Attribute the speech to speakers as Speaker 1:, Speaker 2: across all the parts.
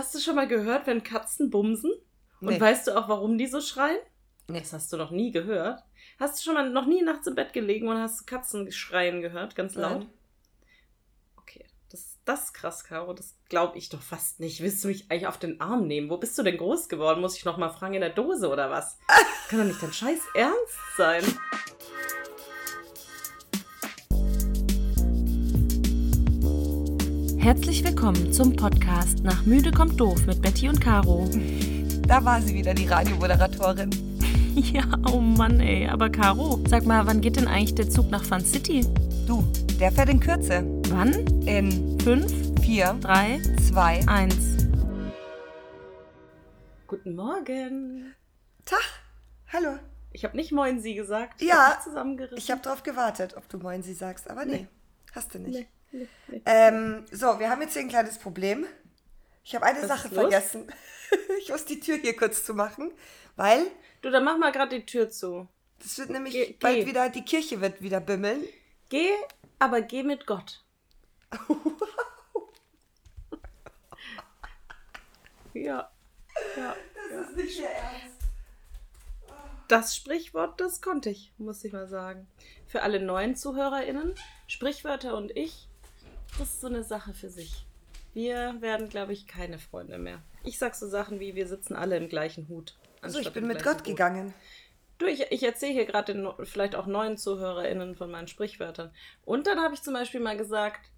Speaker 1: Hast du schon mal gehört, wenn Katzen bumsen? Und
Speaker 2: Nee.
Speaker 1: weißt du auch, warum die so schreien? Nee, das hast du noch nie gehört. Hast du schon mal noch nie nachts im Bett gelegen und hast Katzen schreien gehört, ganz laut?
Speaker 2: Nein.
Speaker 1: Okay, das, das ist krass, Caro. Das glaube ich doch fast nicht. Willst du mich eigentlich auf den Arm nehmen? Wo bist du denn groß geworden? Muss ich noch mal fragen in der Dose oder was? Das kann doch nicht dein Scheiß Ernst sein. Herzlich willkommen zum Podcast Nach Müde kommt doof mit Betty und Caro.
Speaker 2: Da war sie wieder, die Radiomoderatorin.
Speaker 1: Ja, oh Mann, ey. Aber Caro, sag mal, wann geht denn eigentlich der Zug nach Fun City?
Speaker 2: Du, der fährt in Kürze.
Speaker 1: Wann?
Speaker 2: In
Speaker 1: Fünf,
Speaker 2: 4,
Speaker 1: drei,
Speaker 2: 2.
Speaker 1: eins. Guten Morgen.
Speaker 2: Tag. Hallo.
Speaker 1: Ich habe nicht Moin Sie gesagt.
Speaker 2: Ja,
Speaker 1: hab.
Speaker 2: Ich habe drauf gewartet, ob du Moin sie sagst, aber nee,
Speaker 1: Nee.
Speaker 2: hast du nicht.
Speaker 1: Nee, nee, nee.
Speaker 2: Ähm, so, wir haben jetzt hier ein kleines Problem. Ich habe eine
Speaker 1: Was
Speaker 2: Sache vergessen. ich muss die Tür hier kurz zumachen, weil
Speaker 1: Du, dann mach mal gerade die Tür zu.
Speaker 2: das wird nämlich
Speaker 1: Geh-
Speaker 2: bald
Speaker 1: geh.
Speaker 2: wieder, die Kirche wird wieder bimmeln.
Speaker 1: Geh, aber geh mit Gott. ja. ja.
Speaker 2: Das ist nicht mehr ernst.
Speaker 1: Das Sprichwort, das konnte ich, muss ich mal sagen. Für alle neuen ZuhörerInnen, Sprichwörter und ich, das ist so eine Sache für sich. Wir werden, glaube ich, keine Freunde mehr. Ich sag so Sachen wie, wir sitzen alle im gleichen Hut.
Speaker 2: Also ich bin mit Gott
Speaker 1: Boot.
Speaker 2: gegangen.
Speaker 1: Du, ich, ich erzähle hier gerade den vielleicht auch neuen ZuhörerInnen von meinen Sprichwörtern. Und dann habe ich zum Beispiel mal gesagt,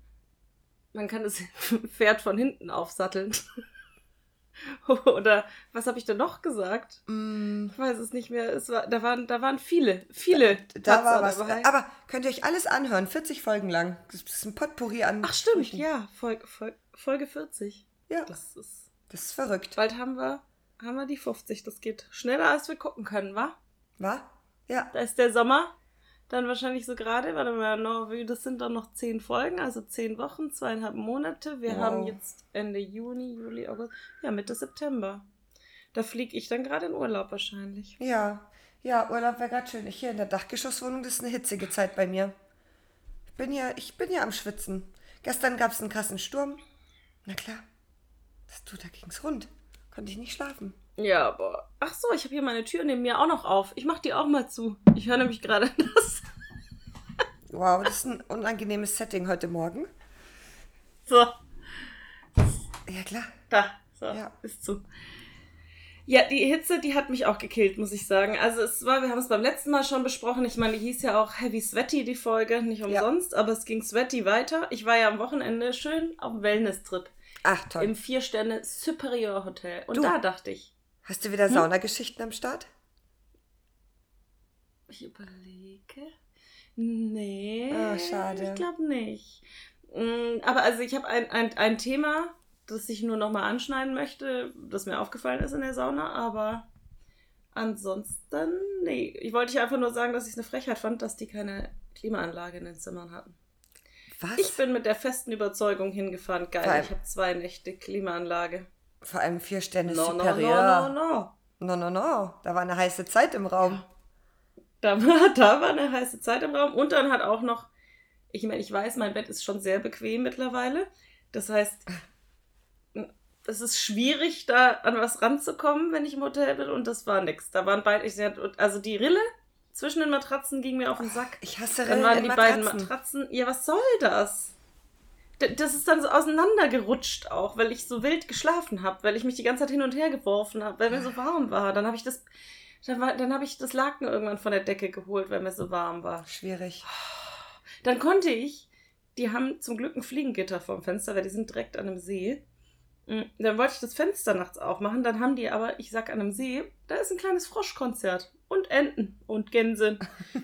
Speaker 1: man kann das Pferd von hinten aufsatteln. Oder was habe ich denn noch gesagt?
Speaker 2: Mm,
Speaker 1: Ich weiß es nicht mehr. Es war, da, waren, da waren viele, viele.
Speaker 2: da war
Speaker 1: Patzer
Speaker 2: was.
Speaker 1: dabei.
Speaker 2: Aber könnt ihr euch alles anhören, 40 Folgen lang. Das ist ein Potpourri an
Speaker 1: Ach stimmt,
Speaker 2: Sprüchen.
Speaker 1: ja, Folge, Folge, Folge 40.
Speaker 2: Ja,
Speaker 1: Das ist.
Speaker 2: das ist verrückt.
Speaker 1: Bald haben wir, haben wir die 50. Das geht schneller, als wir gucken können, wa?
Speaker 2: War? Ja.
Speaker 1: Da ist der Sommer. Dann wahrscheinlich so gerade, warte mal, wie- das sind dann noch zehn Folgen, also zehn Wochen, zweieinhalb Monate. Wir
Speaker 2: Wow.
Speaker 1: haben jetzt Ende Juni, Juli, August, ja, Mitte September. Da fliege ich dann gerade in Urlaub wahrscheinlich.
Speaker 2: Ja, ja, Urlaub wäre gerade schön. Ich hier in der Dachgeschosswohnung, das ist eine hitzige Zeit bei mir. Ich bin ja, ich bin ja am Schwitzen. Gestern gab es einen krassen Sturm. Na klar. Das tut, da ging's rund. Konnte ich nicht schlafen.
Speaker 1: Ja, aber. Ach so, ich habe hier meine Tür neben mir auch noch auf. Ich mach die auch mal zu. Ich höre nämlich gerade das.
Speaker 2: Wow, das ist ein unangenehmes Setting heute Morgen.
Speaker 1: So,
Speaker 2: Ja, klar.
Speaker 1: da. So,
Speaker 2: Ja.
Speaker 1: ist zu. Ja, die Hitze, die hat mich auch gekillt, muss ich sagen. Also es war, wir haben es beim letzten Mal schon besprochen. Ich meine, die hieß ja auch Heavy Sweaty, die Folge, nicht umsonst, aber es ging Sweaty weiter. Ich war ja am Wochenende schön auf dem Wellness-Trip
Speaker 2: Ach, toll.
Speaker 1: im Vier-Sterne Superior Hotel. Und
Speaker 2: Du.
Speaker 1: da dachte ich,
Speaker 2: Hast du wieder Saunageschichten am Start?
Speaker 1: ich überlege. Nee.
Speaker 2: Ah, schade.
Speaker 1: Ich glaube nicht. Mm, Aber also ich habe ein, ein, ein Thema, das ich nur nochmal anschneiden möchte, das mir aufgefallen ist in der Sauna, aber ansonsten, nee. Ich wollte einfach nur sagen, dass ich es eine Frechheit fand, dass die keine Klimaanlage in den Zimmern hatten.
Speaker 2: Was?
Speaker 1: Ich bin mit der festen Überzeugung hingefahren,
Speaker 2: Vor allem-
Speaker 1: geil, ich habe zwei Nächte Klimaanlage.
Speaker 2: Vor allem vier Sterne
Speaker 1: No, no, no,
Speaker 2: Superior.
Speaker 1: no, no.
Speaker 2: no, no, no. Da war eine heiße Zeit im Raum.
Speaker 1: Da war, da war eine heiße Zeit im Raum. Und dann hat auch noch, ich meine, ich weiß, mein Bett ist schon sehr bequem mittlerweile. Das heißt, es ist schwierig, da an was ranzukommen, wenn ich im Hotel bin. Und das war nix. Da waren beide, ich, also die Rille zwischen den Matratzen ging mir auf den Sack.
Speaker 2: Ich hasse
Speaker 1: Dann
Speaker 2: Rillen
Speaker 1: waren die beiden
Speaker 2: Matratzen.
Speaker 1: Matratzen, ja, was soll das? Das ist dann so auseinandergerutscht auch, weil ich so wild geschlafen habe, weil ich mich die ganze Zeit hin und her geworfen habe, weil mir so warm war. Dann habe ich das, dann, war- dann habe ich das Laken irgendwann von der Decke geholt, weil mir so warm war.
Speaker 2: Schwierig.
Speaker 1: Dann konnte ich, die haben zum Glück ein Fliegengitter vorm Fenster, weil die sind direkt an einem See. Mm, Dann wollte ich das Fenster nachts aufmachen, dann haben die aber, ich sag an einem See, da ist ein kleines Froschkonzert. Und Enten und Gänse.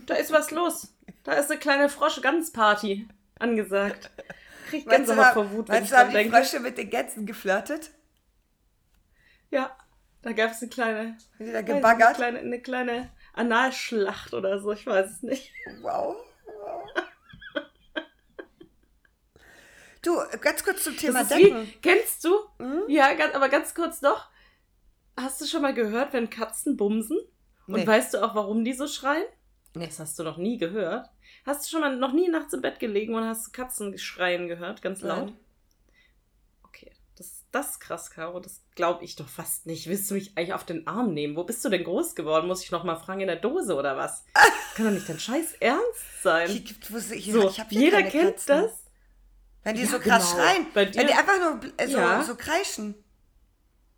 Speaker 1: Da ist was los. Da ist eine kleine Frosch-Ganz-Party angesagt. Krieg Gänsehaut vor Wut, wenn ich dran
Speaker 2: die
Speaker 1: denke.
Speaker 2: Frösche mit den Gänsen geflirtet?
Speaker 1: Ja, da gab es eine kleine,
Speaker 2: Haben die da
Speaker 1: weiß nicht, eine
Speaker 2: gebaggert?
Speaker 1: kleine, eine kleine Analschlacht oder so, ich weiß es nicht.
Speaker 2: Wow. Du, ganz kurz zum Thema Decken.
Speaker 1: wie, kennst du?
Speaker 2: Hm?
Speaker 1: Ja, ganz, aber ganz kurz noch. Hast du schon mal gehört, wenn Katzen bumsen? Und
Speaker 2: Nee.
Speaker 1: weißt du auch, warum die so schreien?
Speaker 2: Nee.
Speaker 1: Das hast du noch nie gehört. Hast du schon mal noch nie nachts im Bett gelegen und hast Katzen schreien gehört, ganz laut?
Speaker 2: Nein.
Speaker 1: Das, das ist krass, Caro. Das glaube ich doch fast nicht. Willst du mich eigentlich auf den Arm nehmen? Wo bist du denn groß geworden? Muss ich noch mal fragen in der Dose oder was? Das kann doch nicht dein Scheiß Ernst sein.
Speaker 2: Hier gibt, wo hier,
Speaker 1: so,
Speaker 2: ich hab hier
Speaker 1: jeder kennt
Speaker 2: Katzen.
Speaker 1: das.
Speaker 2: Wenn die
Speaker 1: Ja,
Speaker 2: so krass
Speaker 1: genau.
Speaker 2: schreien,
Speaker 1: Bei dir-
Speaker 2: wenn die einfach nur äh, so,
Speaker 1: Ja.
Speaker 2: so kreischen,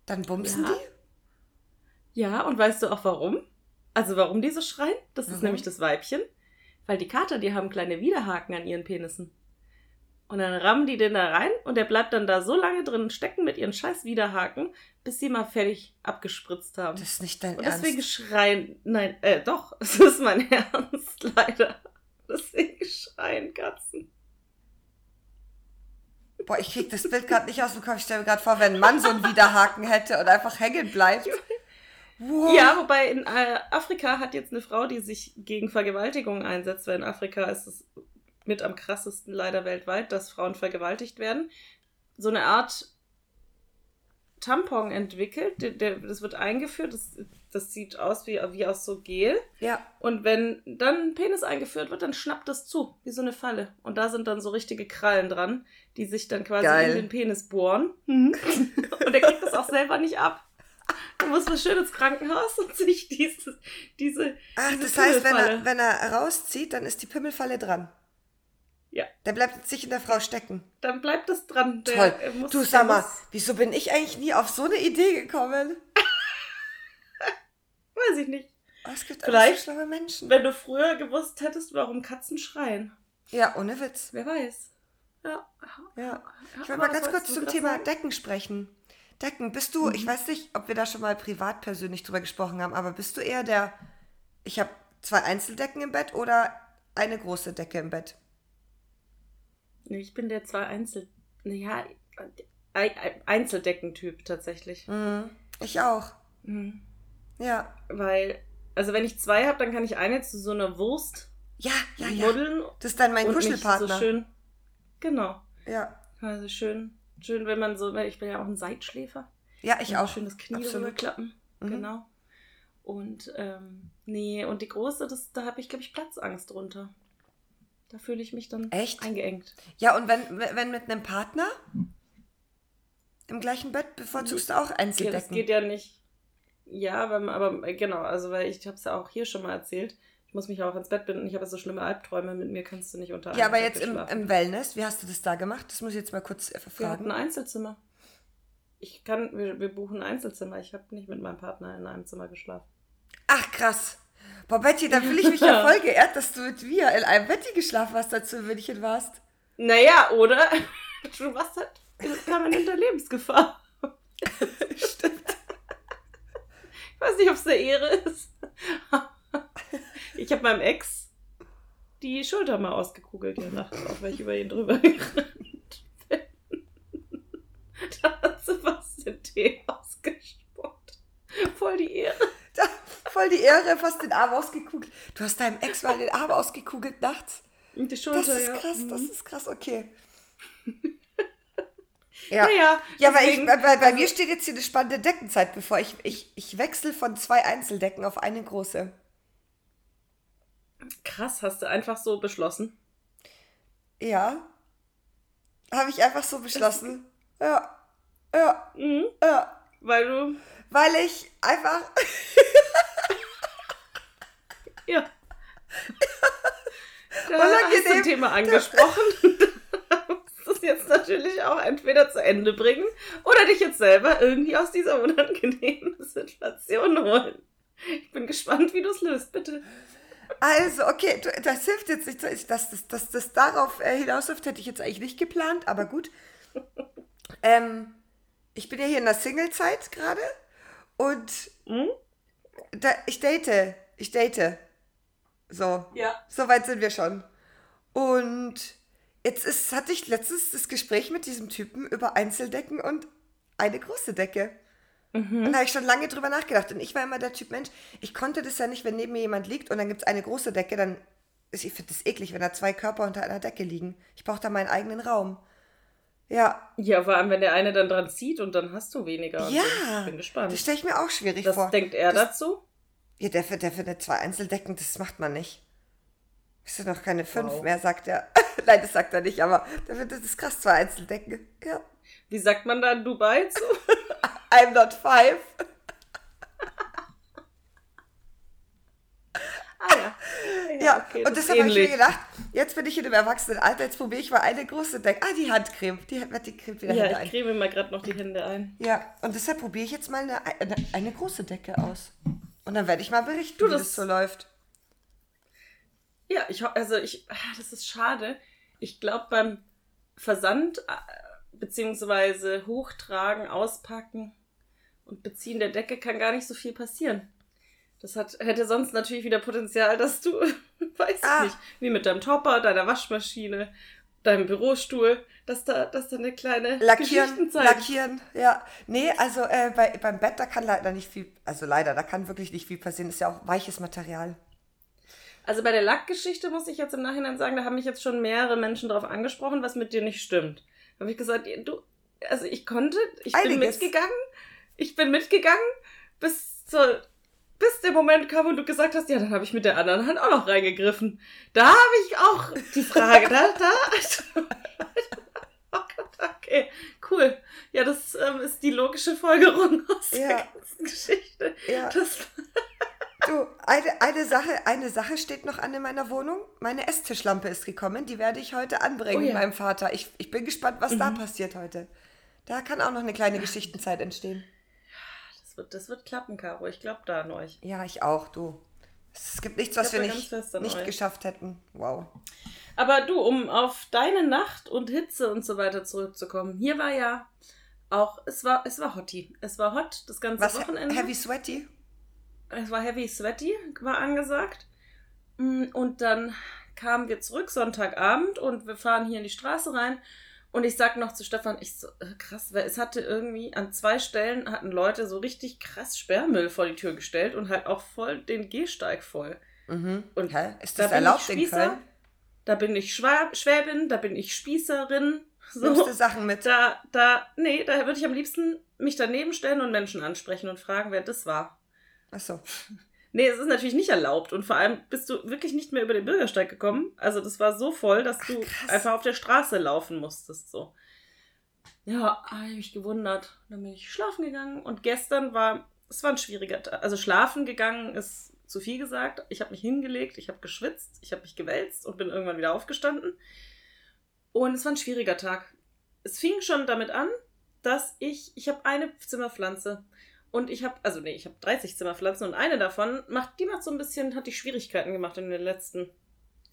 Speaker 2: dann bumsen
Speaker 1: Ja. Ja, und weißt du auch warum? Also warum die so schreien? Das ist
Speaker 2: Warum?
Speaker 1: nämlich das Weibchen. Weil die Kater, die haben kleine Widerhaken an ihren Penissen. Und dann rammen die den da rein und der bleibt dann da so lange drin stecken mit ihren scheiß Widerhaken, bis sie mal fertig abgespritzt haben.
Speaker 2: Das ist nicht dein
Speaker 1: und
Speaker 2: Ernst.
Speaker 1: deswegen schreien, nein, äh, doch, es ist mein Ernst, leider. Deswegen schreien Katzen.
Speaker 2: Boah, ich krieg das Bild gerade nicht aus dem Kopf. Ich stelle mir gerade vor, wenn ein Mann so einen Widerhaken hätte und einfach hängen bleibt. Wow.
Speaker 1: Ja, wobei in äh, Afrika hat jetzt eine Frau, die sich gegen Vergewaltigung einsetzt, weil in Afrika ist es mit am krassesten leider weltweit, dass Frauen vergewaltigt werden, so eine Art Tampon entwickelt. Der, der, das wird eingeführt, das, das sieht aus wie, wie aus so Gel.
Speaker 2: Ja.
Speaker 1: Und wenn dann ein Penis eingeführt wird, dann schnappt das zu, wie so eine Falle. Und da sind dann so richtige Krallen dran, die sich dann quasi
Speaker 2: Geil.
Speaker 1: in den Penis bohren. Und er kriegt das auch selber nicht ab. Er muss mal schön ins Krankenhaus und sich dieses, diese.
Speaker 2: Ach,
Speaker 1: diese
Speaker 2: das heißt, wenn er, wenn er rauszieht, dann ist die Pimmelfalle dran.
Speaker 1: Ja.
Speaker 2: Der bleibt nicht in der Frau stecken.
Speaker 1: Dann bleibt das dran. Der,
Speaker 2: Toll.
Speaker 1: er muss-
Speaker 2: du sag mal, wieso bin ich eigentlich nie auf so eine Idee gekommen?
Speaker 1: Weiß ich nicht.
Speaker 2: Oh, es gibt
Speaker 1: Vielleicht-
Speaker 2: so schlaue Menschen.
Speaker 1: Wenn du früher gewusst hättest, warum Katzen schreien.
Speaker 2: Ja, ohne Witz.
Speaker 1: Wer weiß. Ja.
Speaker 2: Ja. Ich will mal ganz kurz zum Thema
Speaker 1: sagen?
Speaker 2: Decken sprechen. Decken, bist du,
Speaker 1: Mhm.
Speaker 2: ich weiß nicht, ob wir da schon mal privat persönlich drüber gesprochen haben, aber bist du eher der, ich habe zwei Einzeldecken im Bett oder eine große Decke im Bett?
Speaker 1: Ich bin der zwei Einzel. Naja, Ei- Ei- Einzeldeckentyp tatsächlich.
Speaker 2: Mhm. Ich auch.
Speaker 1: Mhm.
Speaker 2: Ja.
Speaker 1: Weil, also wenn ich zwei habe, dann kann ich eine zu so einer Wurst
Speaker 2: Ja, ja, ja.
Speaker 1: muddeln
Speaker 2: Das ist dann mein
Speaker 1: und
Speaker 2: Kuschelpartner.
Speaker 1: so schön. Genau.
Speaker 2: Ja.
Speaker 1: Also schön, schön, wenn man so, ich bin ja auch ein Seitschläfer.
Speaker 2: Ja, ich
Speaker 1: Ja,
Speaker 2: auch.
Speaker 1: Schön das Knie rüberklappen.
Speaker 2: Mhm.
Speaker 1: Genau. Und ähm, nee, und die große, das, da habe ich, glaube ich, Platzangst drunter. Da fühle ich mich dann
Speaker 2: Echt?
Speaker 1: eingeengt.
Speaker 2: Ja, und wenn, wenn mit einem Partner im gleichen Bett bevorzugst du auch
Speaker 1: Ja, das geht ja nicht. Ja, aber, aber äh, genau, also weil ich habe es ja auch hier schon mal erzählt. Ich muss mich auch ins Bett binden. Ich habe so schlimme Albträume. Mit mir kannst du nicht unter
Speaker 2: Ja, aber
Speaker 1: Decke
Speaker 2: jetzt im, im Wellness, wie hast du das da gemacht? Das muss ich jetzt mal kurz äh,
Speaker 1: Wir hatten
Speaker 2: fragen.
Speaker 1: ein Einzelzimmer. Ich kann, wir, wir buchen ein Einzelzimmer. Ich habe nicht mit meinem Partner in einem Zimmer geschlafen.
Speaker 2: Ach, krass. Boah, Betty, da fühle ich mich ja voll geehrt, dass du mit mir in einem Betty geschlafen hast, als du in München warst.
Speaker 1: Naja, oder? Du warst halt in permanenter Lebensgefahr.
Speaker 2: Stimmt.
Speaker 1: Ich weiß nicht, ob es eine Ehre ist. Ich habe meinem Ex die Schulter mal ausgekugelt hier nachts, auch weil ich über ihn drüber gerannt bin. Da hat den Tee ausgespuckt. Voll die Ehre.
Speaker 2: Da, voll die Ehre, fast den Arm ausgekugelt. Du hast deinem Ex mal den Arm ausgekugelt nachts.
Speaker 1: Und die
Speaker 2: Das
Speaker 1: Schulter,
Speaker 2: ist
Speaker 1: ja.
Speaker 2: krass, das
Speaker 1: Mhm.
Speaker 2: ist krass, okay. Ja.
Speaker 1: Naja,
Speaker 2: Ja, weil ich, bei, bei, bei mir steht jetzt hier eine spannende Deckenzeit bevor. Ich, ich, ich wechsle von zwei Einzeldecken auf eine große.
Speaker 1: Krass, hast du einfach so beschlossen.
Speaker 2: Ja. Habe ich einfach so beschlossen. Ja. Ja.
Speaker 1: Mhm.
Speaker 2: Ja.
Speaker 1: Weil du,
Speaker 2: Weil ich einfach.
Speaker 1: ja. Da hast du ein Thema angesprochen. Du musst es jetzt natürlich auch entweder zu Ende bringen oder dich jetzt selber irgendwie aus dieser unangenehmen Situation holen. Ich bin gespannt, wie du es löst, bitte.
Speaker 2: Also, okay, das hilft jetzt nicht. Dass das, das, das, das darauf äh, hinausläuft, hätte ich jetzt eigentlich nicht geplant, aber gut. Ähm, ich bin ja hier in der Single-Zeit gerade und
Speaker 1: Hm?
Speaker 2: da, ich date. Ich date. So.
Speaker 1: Ja.
Speaker 2: So weit sind wir schon. Und jetzt ist, hatte ich letztens das Gespräch mit diesem Typen über Einzeldecken und eine große Decke. Und da habe ich schon lange drüber nachgedacht. Und ich war immer der Typ Mensch, ich konnte das ja nicht, wenn neben mir jemand liegt und dann gibt es eine große Decke, dann ist, ich finde das eklig, wenn da zwei Körper unter einer Decke liegen. Ich brauche da meinen eigenen Raum. Ja,
Speaker 1: Ja, vor allem, wenn der eine dann dran zieht und dann hast du weniger.
Speaker 2: ja.
Speaker 1: so. Ich bin gespannt.
Speaker 2: Das stelle ich mir auch schwierig
Speaker 1: Was
Speaker 2: vor.
Speaker 1: denkt er
Speaker 2: das,
Speaker 1: dazu?
Speaker 2: Ja, der, für- der findet zwei Einzeldecken, das macht man nicht. Es sind noch keine fünf
Speaker 1: Wow.
Speaker 2: mehr, sagt er. Nein, das sagt er nicht, aber der findet das krass, zwei Einzeldecken. Ja.
Speaker 1: Wie sagt man da in Dubai zu?
Speaker 2: I'm not five.
Speaker 1: ah ja.
Speaker 2: Ja,
Speaker 1: okay,
Speaker 2: und
Speaker 1: das
Speaker 2: deshalb habe ich mir gedacht, jetzt bin ich in dem Erwachsenenalter, jetzt probiere ich mal eine große Decke. Ah, die Handcreme. Die, die cremt wieder Hände
Speaker 1: Ja,
Speaker 2: ein.
Speaker 1: ich creme mal gerade noch die Hände ein.
Speaker 2: Ja, und deshalb probiere ich jetzt mal eine, eine, eine große Decke aus. Und dann werde ich mal berichten, wie
Speaker 1: das-
Speaker 2: das so läuft.
Speaker 1: Ja, ich also ich, ah, das ist schade. Ich glaube beim Versand äh, beziehungsweise Hochtragen, Auspacken und Beziehen der Decke kann gar nicht so viel passieren. Das hat, hätte sonst natürlich wieder Potenzial, dass du, weiß
Speaker 2: Ah.
Speaker 1: ich nicht, wie mit deinem Topper, deiner Waschmaschine, deinem Bürostuhl, dass da, dass da eine kleine
Speaker 2: Lackieren, lackieren, ja. Nee, also äh, bei, beim Bett, da kann leider nicht viel, also leider, da kann wirklich nicht viel passieren. Ist ja auch weiches Material.
Speaker 1: Also bei der Lackgeschichte muss ich jetzt im Nachhinein sagen, da haben mich jetzt schon mehrere Menschen darauf angesprochen, was mit dir nicht stimmt. Da habe ich gesagt, du, also ich konnte, ich bin
Speaker 2: Einiges.
Speaker 1: mitgegangen, ich bin mitgegangen, bis zur, bis der Moment kam und du gesagt hast, ja, dann habe ich mit der anderen Hand auch noch reingegriffen. Da habe ich auch die Frage, da, da, oh okay, cool. Ja, das ähm, ist die logische Folgerung aus
Speaker 2: Ja.
Speaker 1: der ganzen Geschichte.
Speaker 2: Ja.
Speaker 1: Das,
Speaker 2: Du, eine, eine, Sache, eine Sache steht noch an in meiner Wohnung. Meine Esstischlampe ist gekommen. Die werde ich heute anbringen
Speaker 1: Oh ja.
Speaker 2: meinem Vater. Ich, ich bin gespannt, was da passiert heute. Da kann auch noch eine kleine Geschichtenzeit entstehen.
Speaker 1: Das, wird, das wird klappen, Caro. Ich glaube da an euch.
Speaker 2: Ja, ich auch, du. Es gibt nichts, was wir nicht, nicht
Speaker 1: euch.
Speaker 2: geschafft hätten. Wow.
Speaker 1: Aber du, um auf deine Nacht und Hitze und so weiter zurückzukommen, hier war ja auch, es war, es war hotti. Es war hot das ganze
Speaker 2: Was?
Speaker 1: Wochenende.
Speaker 2: Heavy Sweaty?
Speaker 1: Es war heavy sweaty, war angesagt. Mm, Und dann kamen wir zurück Sonntagabend und wir fahren hier in die Straße rein. Und ich sag noch zu Stefan, ich so, äh, krass, weil es hatte irgendwie an zwei Stellen hatten Leute so richtig krass Sperrmüll vor die Tür gestellt und halt auch voll den Gehsteig voll.
Speaker 2: Mhm.
Speaker 1: Und
Speaker 2: Hä? Ist
Speaker 1: da
Speaker 2: das
Speaker 1: bin
Speaker 2: erlaubt
Speaker 1: ich
Speaker 2: in
Speaker 1: Spießer,
Speaker 2: Köln?
Speaker 1: Da bin ich Schwab Schwäbin, da bin ich Spießerin.
Speaker 2: Nimmst
Speaker 1: So.
Speaker 2: du Sachen mit?
Speaker 1: Da, da, nee, da würde ich am liebsten mich daneben stellen und Menschen ansprechen und fragen, wer das war.
Speaker 2: Achso.
Speaker 1: Nee, es ist natürlich nicht erlaubt und vor allem bist du wirklich nicht mehr über den Bürgersteig gekommen. Also das war so voll, dass du
Speaker 2: krass.
Speaker 1: einfach auf der Straße laufen musstest. So. Ja, habe ich mich gewundert. Dann bin ich schlafen gegangen und gestern war, es war ein schwieriger Tag. Also schlafen gegangen ist zu viel gesagt. Ich habe mich hingelegt, ich habe geschwitzt, ich habe mich gewälzt und bin irgendwann wieder aufgestanden. Und es war ein schwieriger Tag. Es fing schon damit an, dass ich, ich habe eine Zimmerpflanze und ich habe, also nee, ich habe 30 Zimmerpflanzen und eine davon macht, die macht so ein bisschen, hat die Schwierigkeiten gemacht in den letzten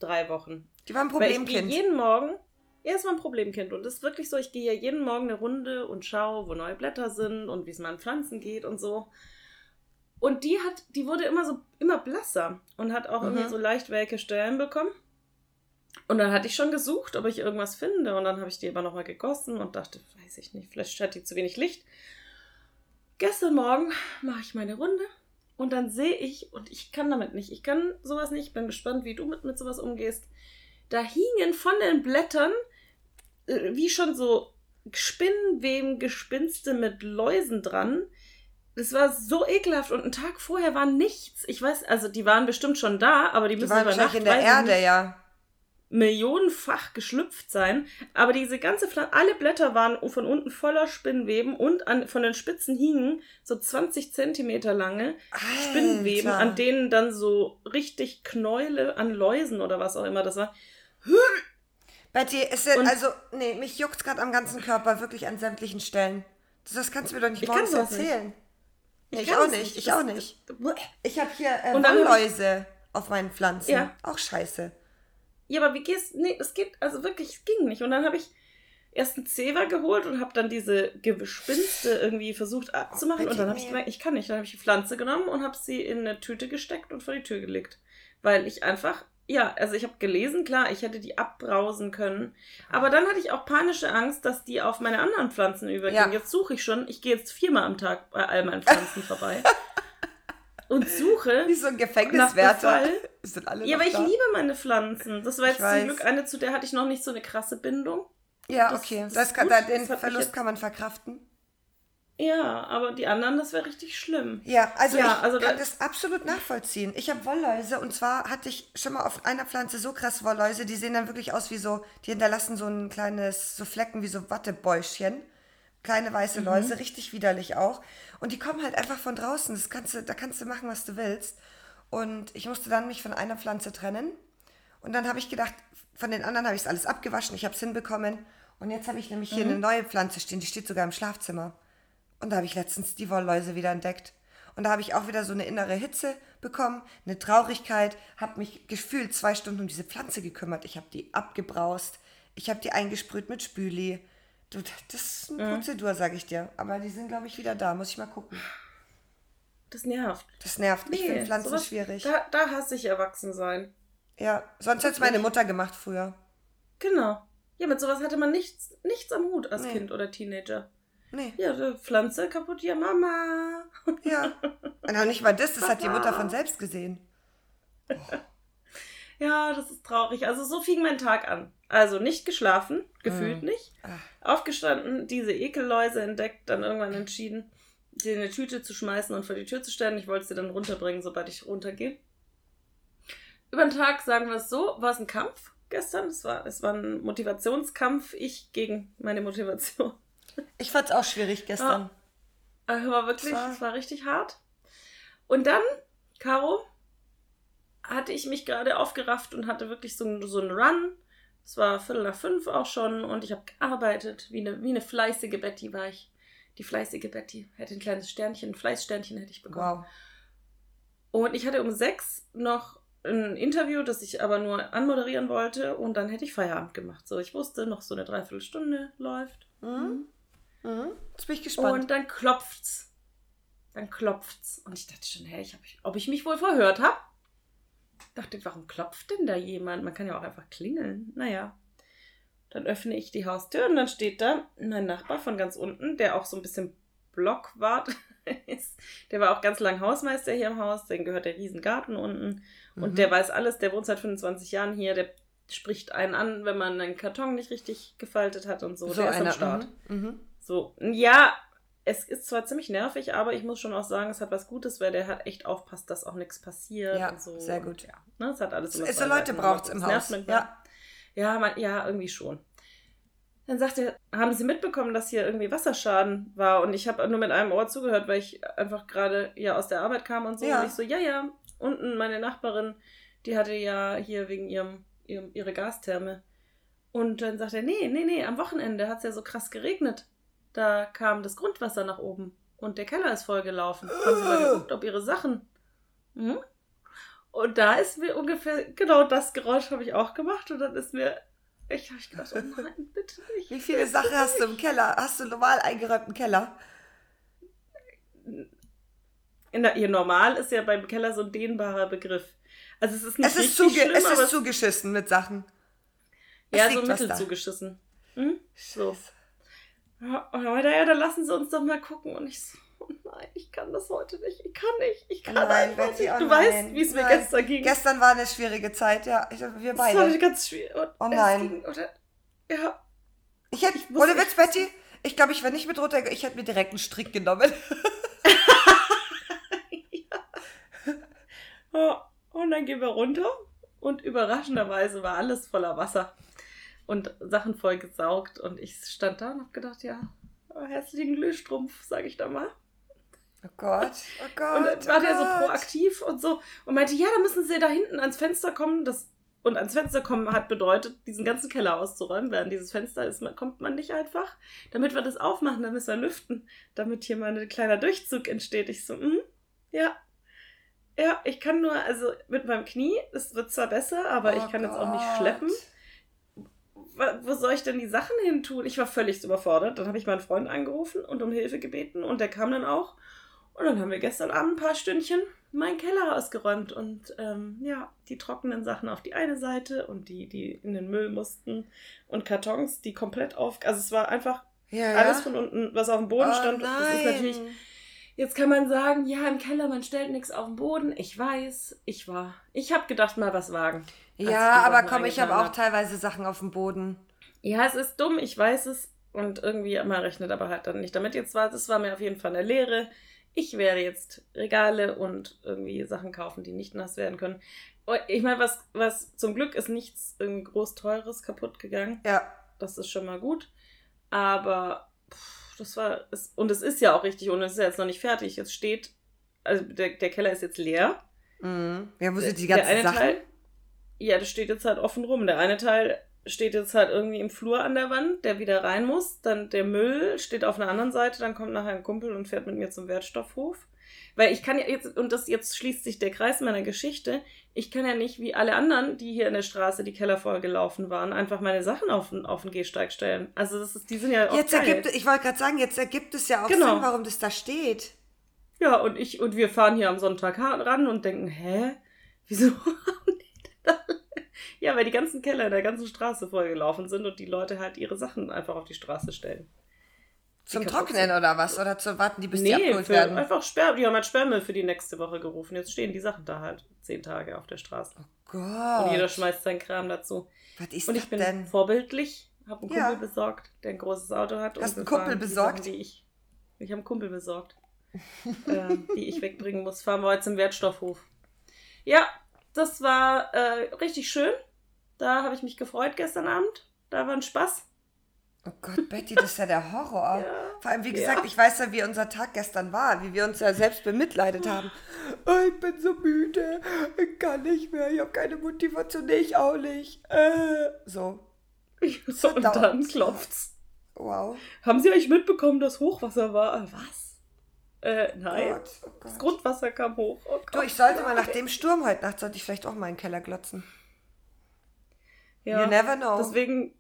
Speaker 1: drei Wochen.
Speaker 2: Die war ein
Speaker 1: Weil ich
Speaker 2: Problemkind.
Speaker 1: jeden Morgen, ja, es war ein Problemkind und es ist wirklich so, ich gehe ja jeden Morgen eine Runde und schaue, wo neue Blätter sind und wie es meinen Pflanzen geht und so. Und die hat, die wurde immer so, immer blasser und hat auch
Speaker 2: Mhm.
Speaker 1: irgendwie so leicht welke Stellen bekommen. Und dann hatte ich schon gesucht, ob ich irgendwas finde. Und dann habe ich die aber nochmal gegossen und dachte, weiß ich nicht, vielleicht hat die zu wenig Licht. Gestern Morgen mache ich meine Runde und dann sehe ich, und ich kann damit nicht, ich kann sowas nicht, bin gespannt, wie du mit, mit sowas umgehst. Da hingen von den Blättern äh, wie schon so Spinnenweben, Gespinste mit Läusen dran. Das war so ekelhaft und einen Tag vorher war nichts. Ich weiß, also die waren bestimmt schon da, aber die
Speaker 2: Die
Speaker 1: müssen
Speaker 2: waren
Speaker 1: über Nacht,
Speaker 2: in der Erde,
Speaker 1: nicht,
Speaker 2: ja.
Speaker 1: Millionenfach geschlüpft sein. Aber diese ganze Pflanze, alle Blätter waren von unten voller Spinnweben und an, von den Spitzen hingen so 20 Zentimeter lange Spinnweben,
Speaker 2: Alter.
Speaker 1: an denen dann so richtig Knäule an Läusen oder was auch immer das war.
Speaker 2: Betty, es ist,
Speaker 1: Und-
Speaker 2: also, nee, mich juckt gerade am ganzen Körper, wirklich an sämtlichen Stellen. Das, kannst du mir doch nicht
Speaker 1: Ich
Speaker 2: morgens erzählen. Nee, ich,
Speaker 1: kann
Speaker 2: auch nicht, ich auch nicht. Ich habe hier äh,
Speaker 1: ich-
Speaker 2: auf meinen Pflanzen.
Speaker 1: Ja.
Speaker 2: Auch scheiße.
Speaker 1: Ja, aber wie gehst Nee, es geht, also wirklich, es ging nicht. Und dann habe ich erst einen Zewa geholt und habe dann diese Gespinste irgendwie versucht abzumachen.
Speaker 2: Oh,
Speaker 1: und dann habe ich gemerkt, ich kann nicht. Dann habe ich die Pflanze genommen und habe sie in eine Tüte gesteckt und vor die Tür gelegt. Weil ich einfach, ja, also ich habe gelesen, klar, ich hätte die abbrausen können. Aber dann hatte ich auch panische Angst, dass die auf meine anderen Pflanzen übergehen.
Speaker 2: Ja.
Speaker 1: Jetzt suche ich schon, ich gehe jetzt viermal am Tag bei all meinen Pflanzen vorbei. Und suche.
Speaker 2: Wie so ein Gefängniswärter. Sind alle
Speaker 1: Ja, aber ich
Speaker 2: da?
Speaker 1: liebe meine Pflanzen. Das war jetzt zum Glück eine, zu der hatte ich noch nicht so eine krasse Bindung.
Speaker 2: Ja,
Speaker 1: das-
Speaker 2: okay.
Speaker 1: das
Speaker 2: Das kann, da, den
Speaker 1: Das
Speaker 2: Verlust
Speaker 1: jetzt-
Speaker 2: kann man verkraften.
Speaker 1: Ja, aber die anderen, das wäre richtig schlimm.
Speaker 2: Ja, also
Speaker 1: Ja,
Speaker 2: ich
Speaker 1: also
Speaker 2: kann
Speaker 1: da-
Speaker 2: das absolut nachvollziehen. Ich habe Wollläuse und zwar hatte ich schon mal auf einer Pflanze so krass Wollläuse, die sehen dann wirklich aus wie so, die hinterlassen so ein kleines, so Flecken wie so Wattebäuschen. Kleine weiße Läuse, richtig widerlich auch. Und die kommen halt einfach von draußen. Das kannst du, da kannst du machen, was du willst. Und ich musste dann mich von einer Pflanze trennen. Und dann habe ich gedacht, von den anderen habe ich es alles abgewaschen, ich habe es hinbekommen. Und jetzt habe ich nämlich hier eine neue Pflanze stehen, die steht sogar im Schlafzimmer. Und da habe ich letztens die Wollläuse wieder entdeckt. Und da habe ich auch wieder so eine innere Hitze bekommen, eine Traurigkeit, habe mich gefühlt zwei Stunden um diese Pflanze gekümmert. Ich habe die abgebraust, ich habe die eingesprüht mit Spüli. Du, das ist eine Prozedur, sage ich dir. Aber die sind, glaube ich, wieder da. Muss ich mal gucken.
Speaker 1: Das nervt.
Speaker 2: Das nervt. ich finde Pflanzen
Speaker 1: sowas-
Speaker 2: schwierig.
Speaker 1: Da, da hasse ich Erwachsensein.
Speaker 2: Ja, sonst hat es meine Mutter gemacht früher.
Speaker 1: Genau. Ja, mit sowas hatte man nichts, nichts am Hut als
Speaker 2: Nee.
Speaker 1: Kind oder Teenager.
Speaker 2: Nee,
Speaker 1: Ja, die Pflanze kaputt, ja, Mama.
Speaker 2: ja. Und auch nicht mal das, das hat die
Speaker 1: Papa.
Speaker 2: Mutter von selbst gesehen.
Speaker 1: Ja, das ist traurig. Also so fing mein Tag an. Also nicht geschlafen, gefühlt
Speaker 2: Mhm.
Speaker 1: nicht.
Speaker 2: Ah.
Speaker 1: Aufgestanden, diese Ekelläuse entdeckt, dann irgendwann entschieden, sie in eine Tüte zu schmeißen und vor die Tür zu stellen. Ich wollte sie dann runterbringen, sobald ich runtergehe. Über den Tag, sagen wir es so, war es ein Kampf gestern. Es war, es war ein Motivationskampf, ich gegen meine Motivation.
Speaker 2: Ich fand es auch schwierig gestern.
Speaker 1: Also war wirklich,
Speaker 2: Das war-
Speaker 1: es war richtig hart. Und dann, Caro, hatte ich mich gerade aufgerafft und hatte wirklich so, so einen Run. Es war Viertel nach fünf auch schon und ich habe gearbeitet. Wie eine, wie eine fleißige Betty war ich. Die fleißige Betty. Hätte ein kleines Sternchen, ein Fleißsternchen hätte ich bekommen.
Speaker 2: Wow.
Speaker 1: Und ich hatte um sechs noch ein Interview, das ich aber nur anmoderieren wollte und dann hätte ich Feierabend gemacht. So, ich wusste, noch so eine Dreiviertelstunde läuft.
Speaker 2: Mhm. Mhm. Jetzt bin ich gespannt.
Speaker 1: Und dann klopft's. Dann klopft's. Und ich dachte schon, hey, ich hab, ob ich mich wohl verhört habe. Dachte, warum klopft denn da jemand? Man kann ja auch einfach klingeln. Naja. Dann öffne ich die Haustür und dann steht da mein Nachbar von ganz unten, der auch so ein bisschen Blockwart ist. Der war auch ganz lang Hausmeister hier im Haus. Dem gehört der Riesengarten unten. Und
Speaker 2: Mhm.
Speaker 1: der weiß alles. Der wohnt seit 25 Jahren hier. Der spricht einen an, wenn man einen Karton nicht richtig gefaltet hat und so.
Speaker 2: so
Speaker 1: der ist am. Start.
Speaker 2: Mhm. Mhm.
Speaker 1: So, ja, es ist zwar ziemlich nervig, aber ich muss schon auch sagen, es hat was Gutes, weil der hat echt aufpasst, dass auch nichts passiert.
Speaker 2: Ja,
Speaker 1: und so.
Speaker 2: sehr gut.
Speaker 1: Ja, ne, es hat alles immer
Speaker 2: So Leute braucht es im Haus. Ja.
Speaker 1: Ja, man, ja, irgendwie schon. Dann sagt er, haben Sie mitbekommen, dass hier irgendwie Wasserschaden war? Und ich habe nur mit einem Ohr zugehört, weil ich einfach gerade ja aus der Arbeit kam und so.
Speaker 2: Ja.
Speaker 1: Und ich so, ja, ja. Unten meine Nachbarin, die hatte ja hier wegen ihrem, ihrem ihre Gastherme. Und dann sagt er, nee, nee, nee, am Wochenende hat es ja so krass geregnet. Da kam das Grundwasser nach oben und der Keller ist vollgelaufen. Haben Sie mal geguckt, ob Ihre Sachen. Hm? Und da ist mir ungefähr, genau das Geräusch habe ich auch gemacht und dann ist mir, ich habe gedacht, oh nein, bitte nicht.
Speaker 2: Wie viele Sachen hast du im Keller? Hast du normal eingeräumten Keller?
Speaker 1: In der, hier normal ist ja beim Keller so ein dehnbarer Begriff. Also es ist nicht
Speaker 2: Es ist,
Speaker 1: richtig schlimm,
Speaker 2: es ist zugeschissen mit Sachen. Es
Speaker 1: ja, so mittel zugeschissen. Hm? So. Ja, und dann meinte er, ja, dann lassen Sie uns doch mal gucken. Und ich so, oh nein, ich kann das heute nicht. Ich kann nicht. Ich kann
Speaker 2: Nein,
Speaker 1: einfach
Speaker 2: Betty,
Speaker 1: nicht.
Speaker 2: oh
Speaker 1: Du
Speaker 2: nein.
Speaker 1: weißt, wie es mir
Speaker 2: Nein.
Speaker 1: gestern ging.
Speaker 2: Gestern war eine schwierige Zeit, ja. Ich, wir
Speaker 1: das war
Speaker 2: beide.
Speaker 1: ganz schwierig. Und
Speaker 2: Oh nein.
Speaker 1: Ging, oder, ja,
Speaker 2: Ich hätte,
Speaker 1: Ich
Speaker 2: ohne Witz, Betty, ich glaube, ich wäre nicht mit runter, ich hätte mir direkt einen Strick genommen.
Speaker 1: Ja, Und dann gehen wir runter und überraschenderweise war alles voller Wasser und Sachen voll gesaugt und ich stand da und hab gedacht, ja, oh, herzlichen Glühstrumpf, sag ich da mal.
Speaker 2: Oh Gott, oh Gott.
Speaker 1: Und dann
Speaker 2: oh
Speaker 1: war der so
Speaker 2: Gott.
Speaker 1: proaktiv und so und meinte, ja, da müssen Sie da hinten ans Fenster kommen. Das, und ans Fenster kommen hat bedeutet, diesen ganzen Keller auszuräumen. Während dieses Fenster ist, man- kommt man nicht einfach. Damit wir das aufmachen, dann müssen wir lüften, damit hier mal ein kleiner Durchzug entsteht. Ich so, mhm, ja. Ja, ich kann nur, also mit meinem Knie, es wird zwar besser, aber
Speaker 2: Oh
Speaker 1: ich kann jetzt auch nicht
Speaker 2: Gott.
Speaker 1: schleppen. Wo soll ich denn die Sachen hin tun? Ich war völlig überfordert. Dann habe ich meinen Freund angerufen und um Hilfe gebeten und der kam dann auch. Und dann haben wir gestern Abend ein paar Stündchen meinen Keller ausgeräumt und ähm, ja, die trockenen Sachen auf die eine Seite und die, die in den Müll mussten und Kartons, die komplett auf. Also es war einfach
Speaker 2: Ja, ja.
Speaker 1: alles von unten, was auf dem Boden
Speaker 2: oh,
Speaker 1: stand.
Speaker 2: Nein.
Speaker 1: Das ist natürlich. Jetzt kann man sagen, ja, im Keller, man stellt nichts auf den Boden. Ich weiß, ich war. Ich habe gedacht, mal was wagen.
Speaker 2: Ja, aber komm, ich habe auch teilweise Sachen auf dem Boden.
Speaker 1: Ja, es ist dumm, ich weiß es. Und irgendwie, man rechnet aber halt dann nicht damit. Jetzt war, das war mir auf jeden Fall eine Lehre. Ich werde jetzt Regale und irgendwie Sachen kaufen, die nicht nass werden können. Und Ich meine, was, was zum Glück ist nichts irgendwie groß teures kaputt gegangen.
Speaker 2: Ja.
Speaker 1: Das ist schon mal gut. Aber pff, das war, es, und es ist ja auch richtig und es ist ja jetzt noch nicht fertig. Es steht, also der, der Keller ist jetzt leer.
Speaker 2: Mhm. Ja, wo sind die ganzen
Speaker 1: der eine
Speaker 2: Sachen?
Speaker 1: Teil, ja, das steht jetzt halt offen rum. Der eine Teil steht jetzt halt irgendwie im Flur an der Wand, der wieder rein muss. Dann der Müll steht auf einer anderen Seite. Dann kommt nachher ein Kumpel und fährt mit mir zum Wertstoffhof. Weil ich kann ja jetzt, und das jetzt schließt sich der Kreis meiner Geschichte, ich kann ja nicht wie alle anderen, die hier in der Straße die Keller voll gelaufen waren, einfach meine Sachen auf den, auf den Gehsteig stellen. Also das ist, die sind ja auch
Speaker 2: Jetzt ergibt, ich wollte gerade sagen, jetzt ergibt es ja auch
Speaker 1: Genau.
Speaker 2: Sinn, warum das da steht.
Speaker 1: Ja, und ich und wir fahren hier am Sonntag ran und denken, hä? Wieso haben die denn da? Ja, weil die ganzen Keller in der ganzen Straße vollgelaufen sind und die Leute halt ihre Sachen einfach auf die Straße stellen.
Speaker 2: Zum Trocknen oder was? Oder zu warten, die bis die
Speaker 1: nee,
Speaker 2: abgeholt
Speaker 1: für
Speaker 2: werden?
Speaker 1: einfach Sperr, die haben halt Sperrmüll für die nächste Woche gerufen. Jetzt stehen die Sachen da halt zehn Tage auf der Straße.
Speaker 2: Gott.
Speaker 1: Und jeder schmeißt seinen Kram dazu.
Speaker 2: Was ist
Speaker 1: Und
Speaker 2: das
Speaker 1: ich bin
Speaker 2: denn?
Speaker 1: vorbildlich, habe einen
Speaker 2: Ja.
Speaker 1: Kumpel besorgt, der ein großes Auto hat.
Speaker 2: Hast
Speaker 1: und
Speaker 2: einen Kumpel
Speaker 1: die
Speaker 2: besorgt?
Speaker 1: Sachen, die ich ich habe einen Kumpel besorgt, ähm, die ich wegbringen muss. Fahren wir heute zum Wertstoffhof. Ja, das war äh, richtig schön. Da habe ich mich gefreut gestern Abend. Da war ein Spaß.
Speaker 2: Oh Gott, Betty, das ist ja der Horror.
Speaker 1: Ja.
Speaker 2: Vor allem, wie gesagt,
Speaker 1: Ja.
Speaker 2: ich weiß ja, wie unser Tag gestern war, wie wir uns ja selbst bemitleidet haben. Oh, ich bin so müde, ich kann nicht mehr, ich habe keine Motivation, ich auch nicht. Äh, so,
Speaker 1: So, und dann klopft's.
Speaker 2: wow.
Speaker 1: Haben Sie eigentlich mitbekommen, dass Hochwasser war? Äh, Was? Äh, nein.
Speaker 2: Gott, oh
Speaker 1: Das
Speaker 2: Gott.
Speaker 1: Grundwasser kam hoch. Oh
Speaker 2: Du,
Speaker 1: Gott.
Speaker 2: ich sollte mal nach dem Sturm heute Nacht, sollte ich vielleicht auch mal in den Keller glotzen.
Speaker 1: Ja.
Speaker 2: You never know.
Speaker 1: Deswegen,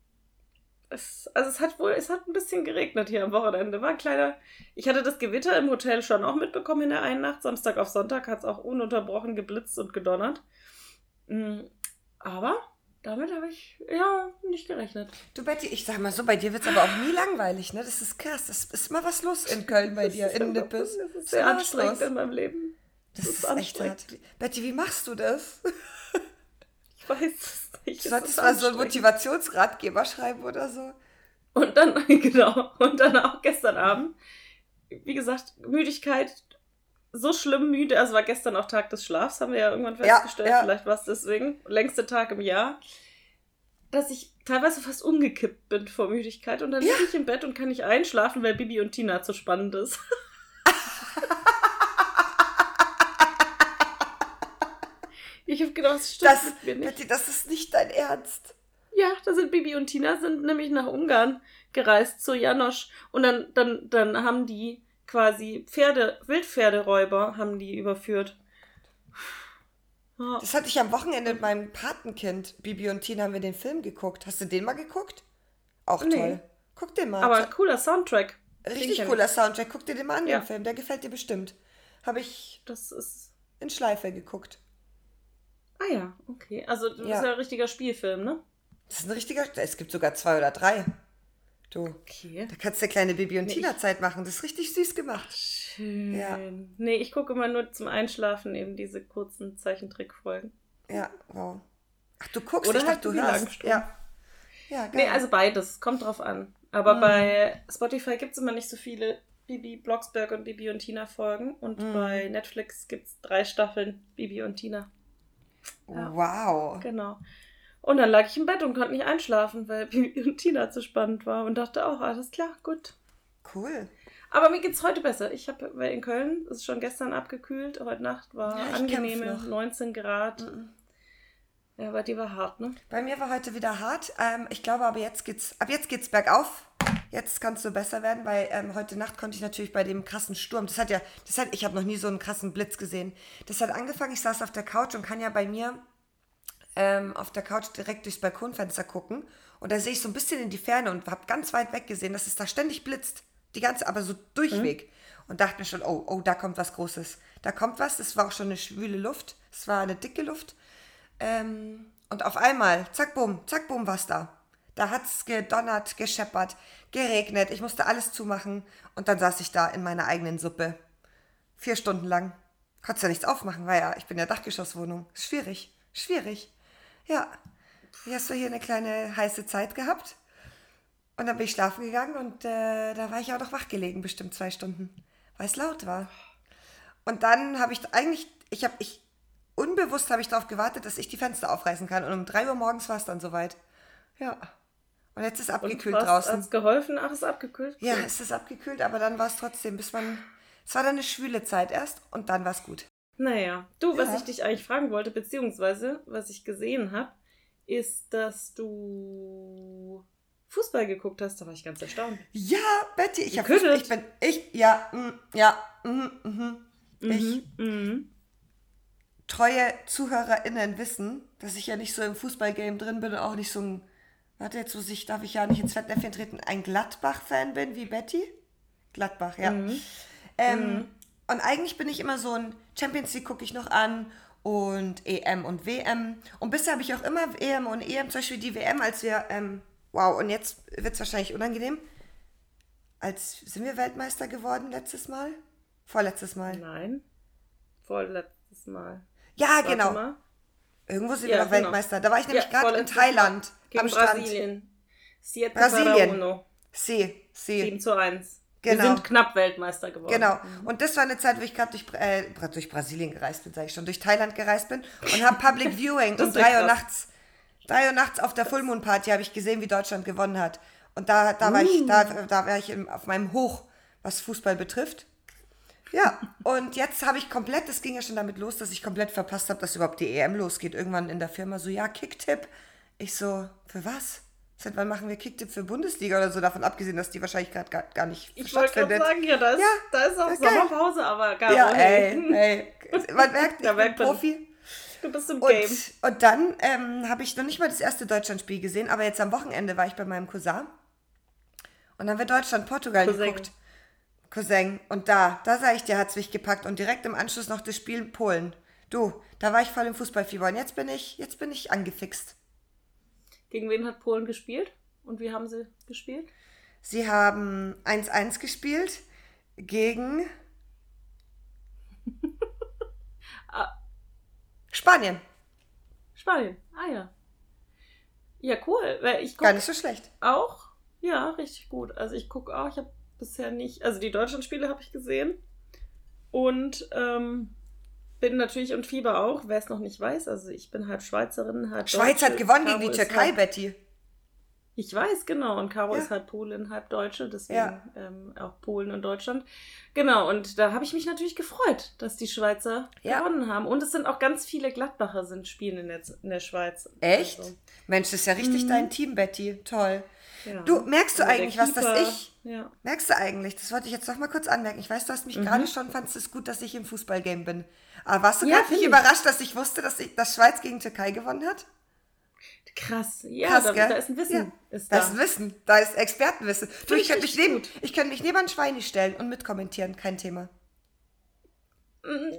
Speaker 1: es, also es hat wohl, es hat ein bisschen geregnet hier am Wochenende. War ein kleiner, ich hatte das Gewitter im Hotel schon auch mitbekommen in der einen Nacht. Samstag auf Sonntag hat es auch ununterbrochen geblitzt und gedonnert. Mm, Aber damit habe ich ja nicht gerechnet.
Speaker 2: Du Betty, ich sag mal so, bei dir wird es aber auch nie langweilig, ne? Das ist krass. Es ist mal was los in Köln bei dir, in Nippes.
Speaker 1: Das ist
Speaker 2: Ist
Speaker 1: sehr anstrengend in meinem Leben.
Speaker 2: Das ist echt
Speaker 1: anstrengend.
Speaker 2: hart. Betty, wie machst du das?
Speaker 1: Ich weiß es nicht.
Speaker 2: Solltest mal so einen. Motivationsratgeber schreiben oder so.
Speaker 1: Und dann, genau, und dann auch gestern Abend, wie gesagt, Müdigkeit, so schlimm müde, also war gestern auch Tag des Schlafs, haben wir ja irgendwann
Speaker 2: Ja,
Speaker 1: festgestellt,
Speaker 2: ja.
Speaker 1: vielleicht war es deswegen, längste Tag im Jahr, dass ich teilweise fast umgekippt bin vor Müdigkeit und dann liege ich im Bett und kann nicht einschlafen, weil Bibi und Tina zu spannend ist. ich habe gedacht, was stimmt
Speaker 2: Das,
Speaker 1: mir nicht.
Speaker 2: Betty, das ist nicht dein Ernst.
Speaker 1: Ja, da sind Bibi und Tina sind nämlich nach Ungarn gereist zu Janosch und dann, dann, dann haben die quasi Pferde, Wildpferderäuber haben die überführt.
Speaker 2: Das hatte ich am Wochenende mit meinem Patenkind. Bibi und Tina haben wir den Film geguckt. Hast du den mal geguckt? Auch
Speaker 1: Nee.
Speaker 2: toll. Guck den mal.
Speaker 1: Aber cooler Soundtrack.
Speaker 2: Richtig cooler Soundtrack. Guck dir den mal an,
Speaker 1: Ja.
Speaker 2: den Film. Der gefällt dir bestimmt. Habe ich
Speaker 1: ich. Das ist.
Speaker 2: in Schleife geguckt.
Speaker 1: Ah ja, okay. Also das
Speaker 2: Ja.
Speaker 1: ist ja ein richtiger Spielfilm, ne?
Speaker 2: Das ist ein richtiger. Es gibt sogar zwei oder drei. Du.
Speaker 1: Okay.
Speaker 2: Da kannst du eine kleine Bibi und
Speaker 1: Nee,
Speaker 2: Tina Zeit machen. Das ist richtig süß gemacht.
Speaker 1: Schön.
Speaker 2: Ja.
Speaker 1: Nee, ich gucke immer nur zum Einschlafen eben diese kurzen Zeichentrickfolgen.
Speaker 2: Ja, wow. Ach, du guckst,
Speaker 1: Oder
Speaker 2: ich
Speaker 1: halt
Speaker 2: dachte, du hörst. Ja. Ja, geil.
Speaker 1: Nee, also beides. Kommt drauf an. Aber
Speaker 2: Mhm.
Speaker 1: bei Spotify gibt es immer nicht so viele Bibi Blocksberg und Bibi und Tina Folgen. Und
Speaker 2: Mhm.
Speaker 1: bei Netflix gibt es drei Staffeln Bibi und Tina. Ja.
Speaker 2: Wow.
Speaker 1: Genau. Und dann lag ich im Bett und konnte nicht einschlafen, weil Bibi und Tina zu spannend war. Und dachte auch, alles klar, gut.
Speaker 2: Cool.
Speaker 1: Aber mir geht's heute besser. Ich habe in Köln, es ist schon gestern abgekühlt. Heute Nacht war
Speaker 2: Ja,
Speaker 1: angenehme
Speaker 2: kämpf noch.
Speaker 1: 19 Grad.
Speaker 2: Mhm.
Speaker 1: Ja, aber die war hart, ne?
Speaker 2: Bei mir war heute wieder hart. Ähm, ich glaube aber jetzt geht's, ab jetzt geht's bergauf. Jetzt kannst du besser werden, weil ähm, heute Nacht konnte ich natürlich bei dem krassen Sturm, das hat ja, das hat, ich habe noch nie so einen krassen Blitz gesehen. Das hat angefangen, ich saß auf der Couch und kann ja bei mir ähm, auf der Couch direkt durchs Balkonfenster gucken. Und da sehe ich so ein bisschen in die Ferne und habe ganz weit weg gesehen, dass es da ständig blitzt. Die ganze, aber so durchweg. Und dachte mir schon, oh, oh, da kommt was Großes. Da kommt was. Es war auch schon eine schwüle Luft. Es war eine dicke Luft. Ähm, und auf einmal, zack, bumm, zack, bumm, was da. Da hat es gedonnert, gescheppert, geregnet. Ich musste alles zumachen. Und dann saß ich da in meiner eigenen Suppe. Vier Stunden lang. Konntest ja nichts aufmachen, weil ja, ich bin ja Dachgeschosswohnung. Ist schwierig, schwierig. Ja, hier hast du hier eine kleine heiße Zeit gehabt. Und dann bin ich schlafen gegangen und äh, da war ich auch noch wach gelegen, bestimmt zwei Stunden, weil es laut war. Und dann habe ich eigentlich, ich habe, ich, unbewusst habe ich darauf gewartet, dass ich die Fenster aufreißen kann. Und um drei Uhr morgens war es dann soweit. Ja. Und jetzt ist abgekühlt
Speaker 1: was,
Speaker 2: draußen.
Speaker 1: Hat's geholfen? Ach, ist abgekühlt?
Speaker 2: Ja, es ist abgekühlt, aber dann war es trotzdem, bis man. Es war dann eine schwüle Zeit erst und dann war es gut.
Speaker 1: Naja, du, was
Speaker 2: Ja.
Speaker 1: ich dich eigentlich fragen wollte, beziehungsweise was ich gesehen habe, ist, dass du Fußball geguckt hast. Da war ich ganz erstaunt.
Speaker 2: Ja, Betty, ich habe ich bin ich ja, mm, ja, mm, mhm. Ich
Speaker 1: Mhm.
Speaker 2: treue ZuhörerInnen wissen, dass ich ja nicht so im Fußballgame drin bin und auch nicht so ein, warte, jetzt muss ich, darf ich ja nicht ins Fettnäpfchen treten, ein Gladbach-Fan bin wie Betty. Gladbach, ja.
Speaker 1: Mhm.
Speaker 2: Ähm, Und eigentlich bin ich immer so ein Champions League gucke ich noch an und EM und WM. Und bisher habe ich auch immer EM und EM, zum Beispiel die WM, als wir, ähm, wow, und jetzt wird es wahrscheinlich unangenehm. Als sind wir Weltmeister geworden letztes Mal? Vorletztes Mal.
Speaker 1: Nein. Vorletztes Mal.
Speaker 2: Ja,
Speaker 1: Warte
Speaker 2: genau.
Speaker 1: mal.
Speaker 2: Irgendwo sind
Speaker 1: Ja,
Speaker 2: wir noch
Speaker 1: genau.
Speaker 2: Weltmeister. Da war ich nämlich
Speaker 1: Ja,
Speaker 2: gerade in Thailand
Speaker 1: Mal Gegen
Speaker 2: am Strand.
Speaker 1: Brasilien. Siete
Speaker 2: Brasilien. See, See.
Speaker 1: 7 zu 1.
Speaker 2: Genau.
Speaker 1: Wir sind knapp Weltmeister geworden.
Speaker 2: Genau. Und das war eine Zeit, wo ich gerade durch, äh, durch Brasilien gereist bin, sage ich schon, durch Thailand gereist bin und habe Public Viewing um
Speaker 1: ist ja
Speaker 2: 3 Uhr nachts. 3 Uhr nachts auf der Full Moon Party habe ich gesehen, wie Deutschland gewonnen hat. Und da, da war ich, da, da war ich auf meinem Hoch, was Fußball betrifft. Ja, und jetzt habe ich komplett, das ging ja schon damit los, dass ich komplett verpasst habe, dass überhaupt die EM losgeht. Irgendwann in der Firma so, ja, Kicktipp. Ich so, für was? Seit wann machen wir Kicktipp für Bundesliga oder so? Davon abgesehen, dass die wahrscheinlich gerade gar, gar nicht
Speaker 1: Ich wollte gerade sagen, ja, da ist,
Speaker 2: Ja,
Speaker 1: da ist auch. Sommerpause, aber gar
Speaker 2: Ja,
Speaker 1: nicht.
Speaker 2: ey, ey. Man merkt, ich bin Profi.
Speaker 1: Du bist im Game.
Speaker 2: Und, und dann ähm, habe ich noch nicht mal das erste Deutschlandspiel gesehen, aber jetzt am Wochenende war ich bei meinem Cousin. Und dann haben wir Deutschland-Portugal geguckt. Cousin. Und da, da sage ich dir, hat es mich gepackt. Und direkt im Anschluss noch das Spiel Polen. Du, da war ich voll im Fußballfieber. Und jetzt bin ich, jetzt bin ich angefixt.
Speaker 1: Gegen wen hat Polen gespielt? Und wie haben sie gespielt?
Speaker 2: Sie haben 1-1 gespielt gegen
Speaker 1: Ah.
Speaker 2: Spanien.
Speaker 1: Spanien. Ah ja. Ja, cool. Weil ich
Speaker 2: Gar nicht so schlecht.
Speaker 1: auch. Ja, richtig gut. Also ich gucke auch. Ich habe bisher nicht. Also die Deutschlandspiele habe ich gesehen. Und ähm, bin natürlich und Fieber auch, wer es noch nicht weiß. Also ich bin halb Schweizerin, halb
Speaker 2: Schweiz
Speaker 1: Deutsche.
Speaker 2: hat gewonnen
Speaker 1: Caro
Speaker 2: gegen die Türkei,
Speaker 1: halb-
Speaker 2: Betty.
Speaker 1: Ich weiß, genau. Und Caro
Speaker 2: Ja.
Speaker 1: ist halb Polin, halb Deutsche, deswegen
Speaker 2: Ja.
Speaker 1: ähm, auch Polen und Deutschland. Genau, und da habe ich mich natürlich gefreut, dass die Schweizer
Speaker 2: Ja.
Speaker 1: gewonnen haben. Und es sind auch ganz viele Gladbacher sind spielen in der, in der Schweiz.
Speaker 2: Echt?
Speaker 1: Also,
Speaker 2: Mensch, das ist ja richtig
Speaker 1: Mhm.
Speaker 2: dein Team, Betty. Toll. Du, merkst du
Speaker 1: Also
Speaker 2: eigentlich, was das
Speaker 1: Keeper-
Speaker 2: ich-
Speaker 1: Ja.
Speaker 2: Merkst du eigentlich, das wollte ich jetzt noch mal kurz anmerken. Ich weiß, du hast mich gerade schon, fandest es gut, dass ich im Fußballgame bin. Aber warst du
Speaker 1: Ja,
Speaker 2: gerade nicht
Speaker 1: ich.
Speaker 2: überrascht, dass ich wusste, dass, ich, dass Schweiz gegen Türkei gewonnen hat?
Speaker 1: Krass. Ja,
Speaker 2: Krass,
Speaker 1: da, da ist ein Wissen.
Speaker 2: Ja.
Speaker 1: Ist
Speaker 2: Da
Speaker 1: da.
Speaker 2: ist ein Wissen, da ist Expertenwissen. Du, ich könnte
Speaker 1: ich
Speaker 2: mich, neben, ich könnte mich neben ein Schweini stellen und mitkommentieren, kein Thema.
Speaker 1: Mm,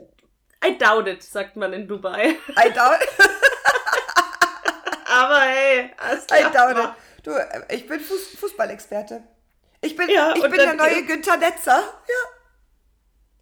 Speaker 1: I doubt it, sagt man in Dubai.
Speaker 2: I doubt,
Speaker 1: Aber hey, alles
Speaker 2: I
Speaker 1: klar.
Speaker 2: doubt it. Du, äh, ich bin Fuß, Fußballexperte. Ich bin,
Speaker 1: Ja,
Speaker 2: ich bin der neue Günther Netzer. Ja.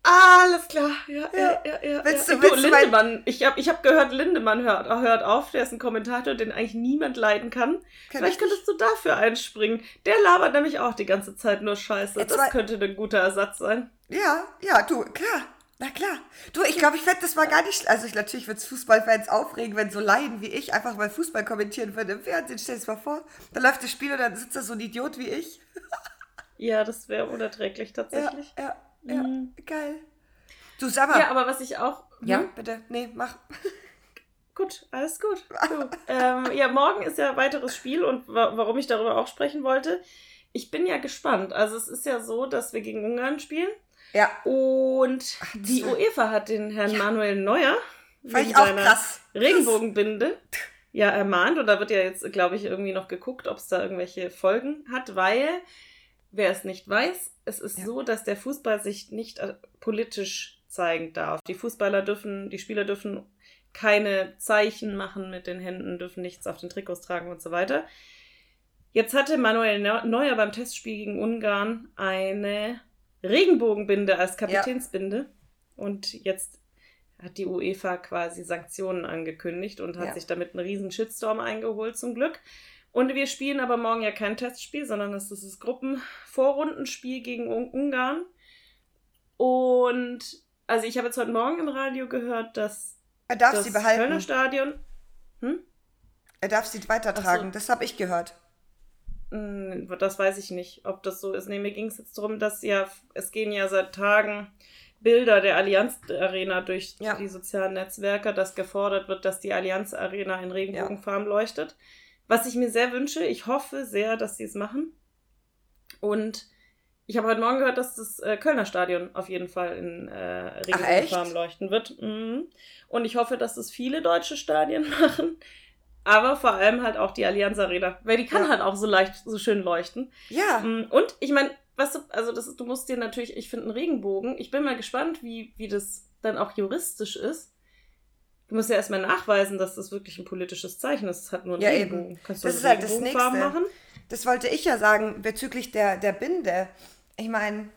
Speaker 1: Alles klar, ja,
Speaker 2: Ja.
Speaker 1: ja, ja. ja
Speaker 2: Willst
Speaker 1: ja.
Speaker 2: du- willst du
Speaker 1: Lindemann, ich habe ich hab gehört, Lindemann hört, hört auf, der ist ein Kommentator, den eigentlich niemand leiden kann.
Speaker 2: Kenn
Speaker 1: Vielleicht
Speaker 2: ich
Speaker 1: könntest du dafür einspringen. Der labert nämlich auch die ganze Zeit nur Scheiße.
Speaker 2: Jetzt
Speaker 1: das könnte ein guter Ersatz sein.
Speaker 2: Ja, ja, du, klar. Na klar. Du, ich glaube, ich fände das mal gar nicht. Also, ich, natürlich würde es Fußballfans aufregen, wenn so Laien wie ich einfach mal Fußball kommentieren würden im Fernsehen. Stell dir das mal vor. Da läuft das Spiel und dann sitzt da so ein Idiot wie ich.
Speaker 1: Ja, das wäre unerträglich
Speaker 2: Ja,
Speaker 1: tatsächlich.
Speaker 2: ja, ja.
Speaker 1: Mhm.
Speaker 2: Geil. Du, sag mal.
Speaker 1: Ja, aber was ich auch.
Speaker 2: Ja,
Speaker 1: Hm?
Speaker 2: bitte. Nee, mach.
Speaker 1: Gut, alles gut. Du, ähm, ja, morgen ist ja ein weiteres Spiel und wa warum ich darüber auch sprechen wollte. Ich bin ja gespannt. Also es ist ja so, dass wir gegen Ungarn spielen
Speaker 2: Ja,
Speaker 1: und
Speaker 2: das
Speaker 1: die UEFA hat den Herrn Manuel Neuer
Speaker 2: fand
Speaker 1: wegen
Speaker 2: ich auch
Speaker 1: seiner
Speaker 2: krass.
Speaker 1: Regenbogenbinde ja ermahnt und da wird ja jetzt, glaube ich, irgendwie noch geguckt, ob es da irgendwelche Folgen hat, weil, wer es nicht weiß, es ist
Speaker 2: Ja.
Speaker 1: so, dass der Fußball sich nicht äh, politisch zeigen darf. Die Fußballer dürfen, die Spieler dürfen keine Zeichen machen mit den Händen, dürfen nichts auf den Trikots tragen und so weiter. Jetzt hatte Manuel Neu- Neuer beim Testspiel gegen Ungarn eine Regenbogenbinde als Kapitänsbinde. Und jetzt hat die UEFA quasi Sanktionen angekündigt und hat
Speaker 2: Ja.
Speaker 1: sich damit einen riesen Shitstorm eingeholt, zum Glück. Und wir spielen aber morgen ja kein Testspiel, sondern es ist das Gruppenvorrundenspiel gegen Un Ungarn. Und also ich habe jetzt heute Morgen im Radio gehört, dass
Speaker 2: Er darf
Speaker 1: das
Speaker 2: sie
Speaker 1: Kölner
Speaker 2: behalten.
Speaker 1: Stadion. Hm?
Speaker 2: Er darf sie weitertragen.
Speaker 1: So.
Speaker 2: Das habe ich gehört.
Speaker 1: Hm, Das weiß ich nicht, ob das so ist. Nee, mir ging es jetzt darum, dass ja, es gehen ja seit Tagen Bilder der Allianz Arena durch
Speaker 2: Ja.
Speaker 1: die sozialen Netzwerke, dass gefordert wird, dass die Allianz Arena in Regenbogenfarben leuchtet. Was ich mir sehr wünsche, ich hoffe sehr, dass sie es machen. Und ich habe heute Morgen gehört, dass das äh, Kölner Stadion auf jeden Fall in äh? Regenbogenfarben leuchten wird. Mhm. Und ich hoffe, dass das viele deutsche Stadien machen. Aber vor allem halt auch die Allianz Arena. Weil die kann
Speaker 2: Ja.
Speaker 1: halt auch so leicht, so schön leuchten.
Speaker 2: Ja,
Speaker 1: Mm, Und ich meine, was du, also das ist, du musst dir natürlich, ich finde einen Regenbogen, ich bin mal gespannt, wie, wie das dann auch juristisch ist. Du musst ja erstmal nachweisen, dass das wirklich ein politisches Zeichen ist. Es hat nur einen
Speaker 2: Ja,
Speaker 1: Regenbogen.
Speaker 2: eben.
Speaker 1: Kannst
Speaker 2: Das
Speaker 1: du
Speaker 2: ist halt das Nächste.
Speaker 1: machen?
Speaker 2: das wollte ich ja sagen bezüglich der, der Binde. Ich meine,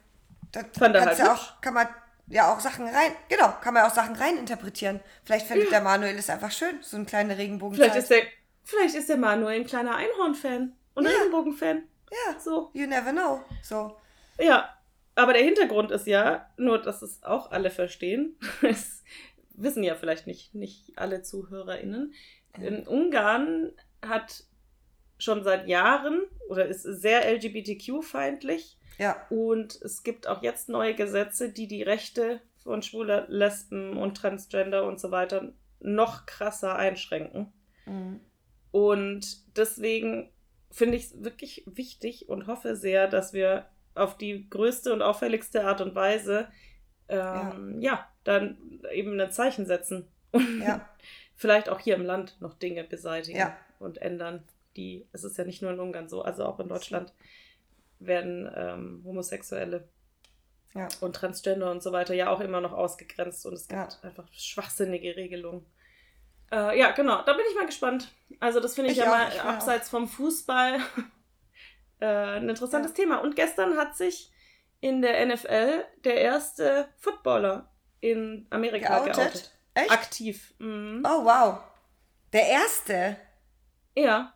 Speaker 2: da
Speaker 1: halt
Speaker 2: ja auch, kann man ja auch Sachen rein, genau, kann man auch Sachen rein interpretieren. Vielleicht findet der Manuel es einfach schön, so ein kleiner Regenbogen.
Speaker 1: Vielleicht ist, der, vielleicht ist der Manuel ein kleiner Einhorn-Fan und
Speaker 2: Ja.
Speaker 1: Regenbogen-Fan.
Speaker 2: ja,
Speaker 1: So.
Speaker 2: you never know. So.
Speaker 1: Ja, aber der Hintergrund ist ja, nur dass es auch alle verstehen, es wissen ja vielleicht nicht, nicht alle ZuhörerInnen. In Ungarn hat schon seit Jahren oder ist sehr LGBTQ-feindlich
Speaker 2: Ja,
Speaker 1: und es gibt auch jetzt neue Gesetze, die die Rechte von Schwuler, Lesben und Transgender und so weiter noch krasser einschränken.
Speaker 2: Mhm.
Speaker 1: Und deswegen finde ich es wirklich wichtig und hoffe sehr, dass wir auf die größte und auffälligste Art und Weise ähm, ja. Dann eben ein Zeichen setzen. Und
Speaker 2: ja,
Speaker 1: vielleicht auch hier im Land noch Dinge beseitigen
Speaker 2: Ja.
Speaker 1: und ändern. Die, es ist ja nicht nur in Ungarn so, also auch in Deutschland werden ähm, Homosexuelle
Speaker 2: ja.
Speaker 1: und Transgender und so weiter ja auch immer noch ausgegrenzt und es gibt einfach schwachsinnige Regelungen. Äh, ja, genau, da bin ich mal gespannt. Also das finde ich,
Speaker 2: Ich
Speaker 1: ja
Speaker 2: auch,
Speaker 1: mal
Speaker 2: ich
Speaker 1: abseits vom Fußball äh, ein interessantes Thema. Und gestern hat sich in der NFL der erste Footballer in Amerika geoutet.
Speaker 2: Geoutet? Echt?
Speaker 1: Aktiv. Mhm.
Speaker 2: Oh, wow. Der erste.
Speaker 1: Ja,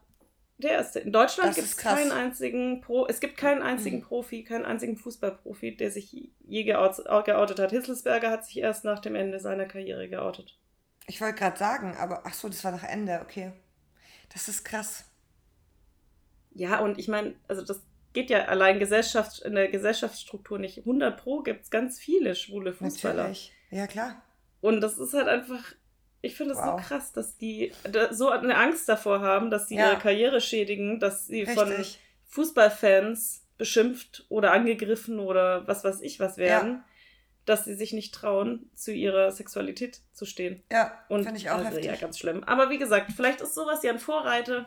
Speaker 1: der erste. In Deutschland gibt es keinen einzigen Pro, es gibt keinen einzigen
Speaker 2: Mhm.
Speaker 1: Profi, keinen einzigen Fußballprofi, der sich je geoutet, geoutet hat. Hitzelsberger hat sich erst nach dem Ende seiner Karriere geoutet.
Speaker 2: Ich wollte gerade sagen, aber ach so, das war nach Ende, okay. Das ist krass.
Speaker 1: Ja, und ich meine, also das geht ja allein Gesellschaft, in der Gesellschaftsstruktur nicht. 100 Pro gibt es ganz viele schwule Fußballer.
Speaker 2: Natürlich. Ja, klar.
Speaker 1: Und das ist halt einfach, ich finde es
Speaker 2: Wow.
Speaker 1: so krass, dass die so eine Angst davor haben, dass sie
Speaker 2: Ja.
Speaker 1: ihre Karriere schädigen, dass sie von
Speaker 2: Richtig.
Speaker 1: Fußballfans beschimpft oder angegriffen oder was weiß ich was werden, dass sie sich nicht trauen, zu ihrer Sexualität zu stehen.
Speaker 2: Ja,
Speaker 1: Und
Speaker 2: finde ich auch
Speaker 1: also,
Speaker 2: heftig.
Speaker 1: ja, ganz schlimm. Aber wie gesagt, vielleicht ist sowas ja ein Vorreiter,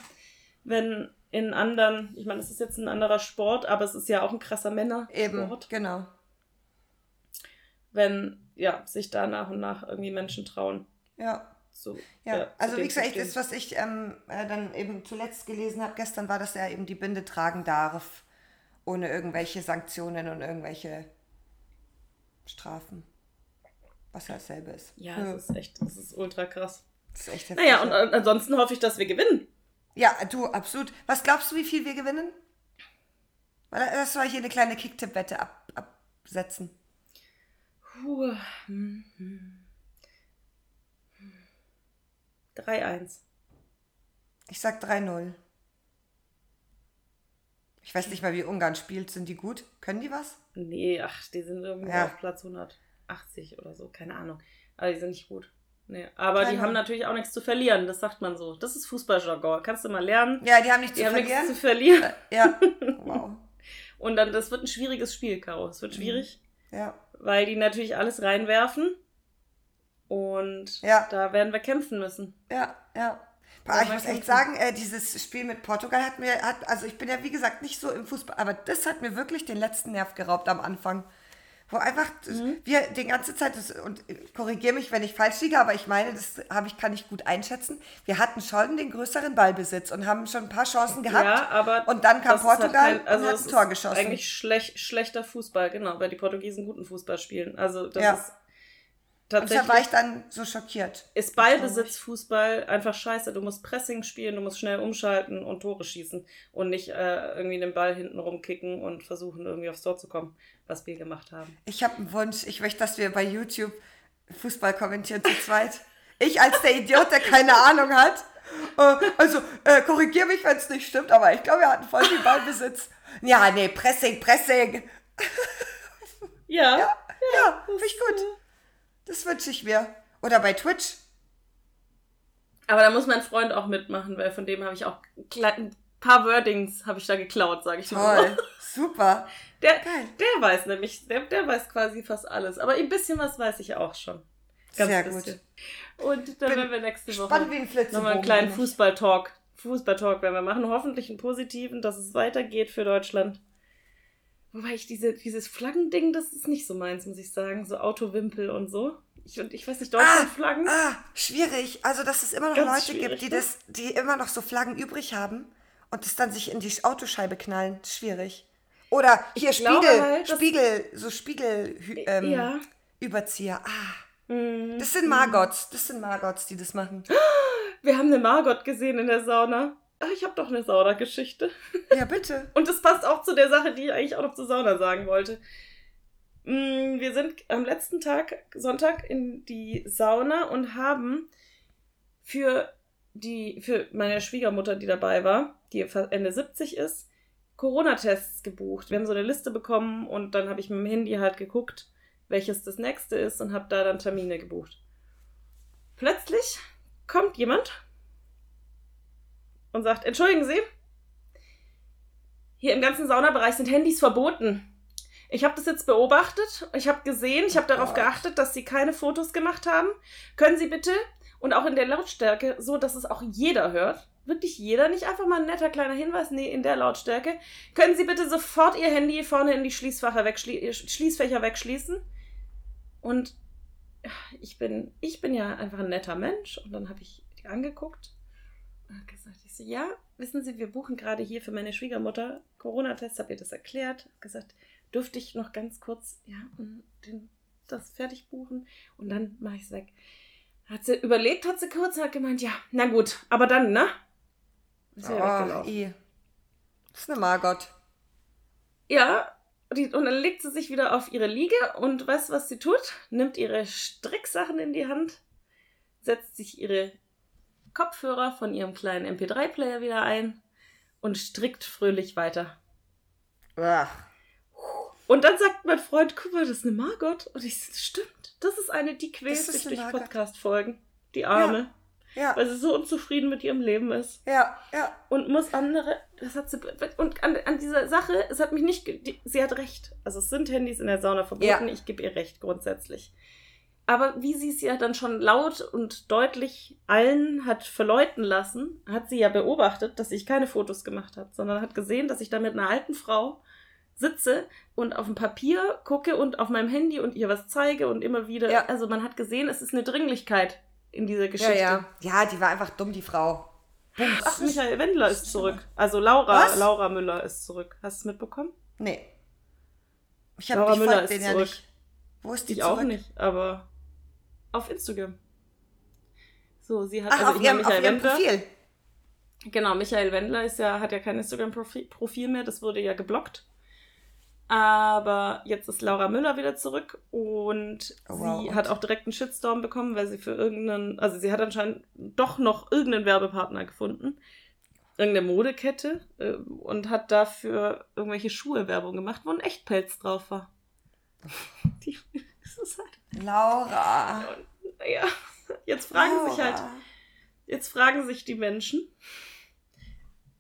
Speaker 1: wenn in anderen, ich meine, es ist jetzt ein anderer Sport, aber es ist ja auch ein krasser Männersport,
Speaker 2: Eben, genau.
Speaker 1: wenn ja, sich da nach und nach irgendwie Menschen trauen.
Speaker 2: Ja.
Speaker 1: Zu,
Speaker 2: Ja,
Speaker 1: zu
Speaker 2: also wie gesagt, das, was ich ähm, äh, dann eben zuletzt gelesen habe gestern, war, dass er eben die Binde tragen darf, ohne irgendwelche Sanktionen und irgendwelche Strafen. Was ja dasselbe ist.
Speaker 1: Ja, das ist echt, das ist ultra krass.
Speaker 2: das ist echt heftig.
Speaker 1: Naja, und ansonsten hoffe ich, dass wir gewinnen.
Speaker 2: Ja, du, absolut. Was glaubst du, wie viel wir gewinnen? Weil das soll hier eine kleine Kicktipp-Wette ab, absetzen.
Speaker 1: Puh. hm, hm. 3-1.
Speaker 2: Ich sag 3-0. Ich weiß nicht mal, wie Ungarn spielt. Sind die gut? Können die was?
Speaker 1: Nee, ach, die sind irgendwo
Speaker 2: Ja.
Speaker 1: auf Platz 180 oder so, keine Ahnung. Aber die sind nicht gut. Nee, aber die
Speaker 2: Keine
Speaker 1: haben
Speaker 2: Ahnung.
Speaker 1: natürlich auch nichts zu verlieren, das sagt man so. Das ist Fußballjargon. Kannst du mal lernen.
Speaker 2: Ja, die haben nichts
Speaker 1: die
Speaker 2: zu
Speaker 1: haben nichts zu
Speaker 2: verlieren.
Speaker 1: verlieren.
Speaker 2: Ja. Wow.
Speaker 1: Und dann, das wird ein schwieriges Spiel, Caro. Es wird
Speaker 2: Mhm.
Speaker 1: schwierig,
Speaker 2: Ja.
Speaker 1: weil die natürlich alles reinwerfen. Und
Speaker 2: Ja.
Speaker 1: da werden wir kämpfen müssen.
Speaker 2: Ja, ja. Aber ich muss echt sagen, äh, dieses Spiel mit Portugal hat mir, hat, also ich bin ja wie gesagt nicht so im Fußball, aber das hat mir wirklich den letzten Nerv geraubt am Anfang. Wo einfach
Speaker 1: Mhm.
Speaker 2: wir die ganze Zeit, das, und korrigiere mich, wenn ich falsch liege, aber ich meine, das habe ich, kann ich gut einschätzen. Wir hatten schon den größeren Ballbesitz und haben schon ein paar Chancen gehabt.
Speaker 1: Ja, aber
Speaker 2: und dann kam
Speaker 1: halt
Speaker 2: Portugal
Speaker 1: kein- also
Speaker 2: und hat ein Tor geschossen.
Speaker 1: Eigentlich schlecht, schlechter Fußball, genau, weil die Portugiesen guten Fußball spielen. Also das
Speaker 2: Ja.
Speaker 1: ist
Speaker 2: und deshalb
Speaker 1: tatsächlich
Speaker 2: war ich dann so schockiert.
Speaker 1: ist Ballbesitz Fußball einfach scheiße. Du musst Pressing spielen, du musst schnell umschalten und Tore schießen und nicht äh, irgendwie den Ball hinten rumkicken und versuchen irgendwie aufs Tor zu kommen, was wir gemacht haben.
Speaker 2: Ich habe einen Wunsch. Ich möchte, dass wir bei YouTube Fußball kommentieren zu zweit. Ich als der Idiot, der keine Ahnung hat. Äh, also, äh, korrigier mich, wenn es nicht stimmt, aber ich glaube, wir hatten voll den Ballbesitz. Ja, nee, Pressing, Pressing.
Speaker 1: Ja.
Speaker 2: Ja, ja, finde ich gut. Das wünsche ich mir. Oder bei Twitch.
Speaker 1: Aber da muss mein Freund auch mitmachen, weil von dem habe ich auch ein paar Wordings habe ich da geklaut, sage ich mal.
Speaker 2: Toll, super.
Speaker 1: Der,
Speaker 2: Geil.
Speaker 1: der weiß nämlich, der, der weiß quasi fast alles. Aber ein bisschen was weiß ich auch schon. Ganz
Speaker 2: Sehr
Speaker 1: bisschen. Und dann
Speaker 2: Bin
Speaker 1: werden wir nächste Woche nochmal einen kleinen. Fußball-Talk. Fußball-Talk werden wir machen. Hoffentlich einen positiven, dass es weitergeht für Deutschland. Wobei ich diese, dieses Flaggending, das ist nicht so meins, muss ich sagen. So Autowimpel und so. Ich, und ich weiß nicht, Deutschlandflaggen.
Speaker 2: Ah, schwierig. Also, dass es immer noch
Speaker 1: Ganz
Speaker 2: Leute gibt, die,
Speaker 1: ne?
Speaker 2: das, die immer noch so Flaggen übrig haben und das dann sich in die Autoscheibe knallen. Schwierig. Oder hier
Speaker 1: glaube
Speaker 2: Spiegel,
Speaker 1: halt,
Speaker 2: Spiegel, so Spiegel, ähm,
Speaker 1: Ja.
Speaker 2: Überzieher. Ah,
Speaker 1: Mhm.
Speaker 2: das sind Margots, das sind Margots, die das machen.
Speaker 1: Wir haben eine Margot gesehen in der Sauna. Ach, ich habe doch eine Saunageschichte.
Speaker 2: Ja, bitte.
Speaker 1: Und das passt auch zu der Sache, die ich eigentlich auch noch zur Sauna sagen wollte. Mm, Wir sind am letzten Tag, Sonntag, in die Sauna und haben für die, für meine Schwiegermutter, die dabei war, die Ende 70 ist, Corona-Tests gebucht. Wir haben so eine Liste bekommen und dann habe ich mit dem Handy halt geguckt, welches das nächste ist und habe da dann Termine gebucht. Plötzlich kommt jemand und sagt, entschuldigen Sie, hier im ganzen Saunabereich sind Handys verboten. Ich habe das jetzt beobachtet. Ich habe gesehen, ich habe darauf
Speaker 2: Gott.
Speaker 1: geachtet, dass Sie keine Fotos gemacht haben. Können Sie bitte, und auch in der Lautstärke, so dass es auch jeder hört, wirklich jeder, nicht einfach mal ein netter kleiner Hinweis, nee, in der Lautstärke, können Sie bitte sofort Ihr Handy vorne in die Schließfächer, wegschli Schließfächer wegschließen? Und ich bin, ich bin ja einfach ein netter Mensch. Und dann habe ich die angeguckt und gesagt, ich so, ja, wissen Sie, wir buchen gerade hier für meine Schwiegermutter Corona-Test, habe ihr das erklärt, gesagt, dürfte ich noch ganz kurz, ja, den, das fertig buchen und dann mache ich es weg. Hat sie überlegt, hat sie kurz hat gemeint, ja, na gut, aber dann, ne? Ist wieder
Speaker 2: Oh,
Speaker 1: weggelaufen.
Speaker 2: i. Das ist eine Margot.
Speaker 1: Ja, die, und dann legt sie sich wieder auf ihre Liege und weißt du, was sie tut? Nimmt ihre Stricksachen in die Hand, setzt sich ihre Kopfhörer von ihrem kleinen MP3-Player wieder ein und strickt fröhlich weiter.
Speaker 2: Ach,
Speaker 1: Und dann sagt mein Freund, guck mal, das ist eine Margot. Und ich so, stimmt, das ist eine, die quält sich durch. Podcast-Folgen. Die Arme.
Speaker 2: ja,
Speaker 1: Weil sie so unzufrieden mit ihrem Leben ist.
Speaker 2: ja, ja.
Speaker 1: und muss andere, das hat sie, und an, an dieser Sache, es hat mich nicht, die, sie hat recht. Also es sind Handys in der Sauna verboten,
Speaker 2: Ja.
Speaker 1: ich gebe ihr recht grundsätzlich. Aber wie sie es ja dann schon laut und deutlich allen hat verleuten lassen, hat sie ja beobachtet, dass ich keine Fotos gemacht habe, sondern hat gesehen, dass ich da mit einer alten Frau sitze und auf dem Papier gucke und auf meinem Handy und ihr was zeige und immer wieder.
Speaker 2: Ja.
Speaker 1: Also man hat gesehen, es ist eine Dringlichkeit in dieser
Speaker 2: Ja,
Speaker 1: Geschichte.
Speaker 2: ja. Ja, die war einfach dumm, die Frau.
Speaker 1: Ach, Michael Wendler ist zurück. Also Laura,
Speaker 2: Was?
Speaker 1: Laura Müller ist zurück. Hast du es mitbekommen?
Speaker 2: Nee. Ich hab
Speaker 1: Laura
Speaker 2: ich
Speaker 1: Müller ist
Speaker 2: den ja
Speaker 1: zurück.
Speaker 2: nicht. Wo ist die
Speaker 1: Ich
Speaker 2: zurück?
Speaker 1: auch nicht, aber auf Instagram. So, sie hat
Speaker 2: Ach,
Speaker 1: also
Speaker 2: auf ihrem,
Speaker 1: meine,
Speaker 2: auf
Speaker 1: Michael
Speaker 2: ihrem
Speaker 1: Wendler.
Speaker 2: Profil.
Speaker 1: Genau, Michael Wendler ist ja, hat ja kein Instagram-Profil mehr, das wurde ja geblockt. Aber jetzt ist Laura Müller wieder zurück und
Speaker 2: Oh, wow,
Speaker 1: sie hat auch direkt einen Shitstorm bekommen, weil sie für irgendeinen, also sie hat anscheinend doch noch irgendeinen Werbepartner gefunden. Irgendeine Modekette äh, und hat dafür irgendwelche Schuhe-Werbung gemacht, wo ein Echtpelz drauf war. Die, das ist halt,
Speaker 2: Laura.
Speaker 1: ja, jetzt fragen sich halt,
Speaker 2: Laura.
Speaker 1: Jetzt fragen sich die Menschen,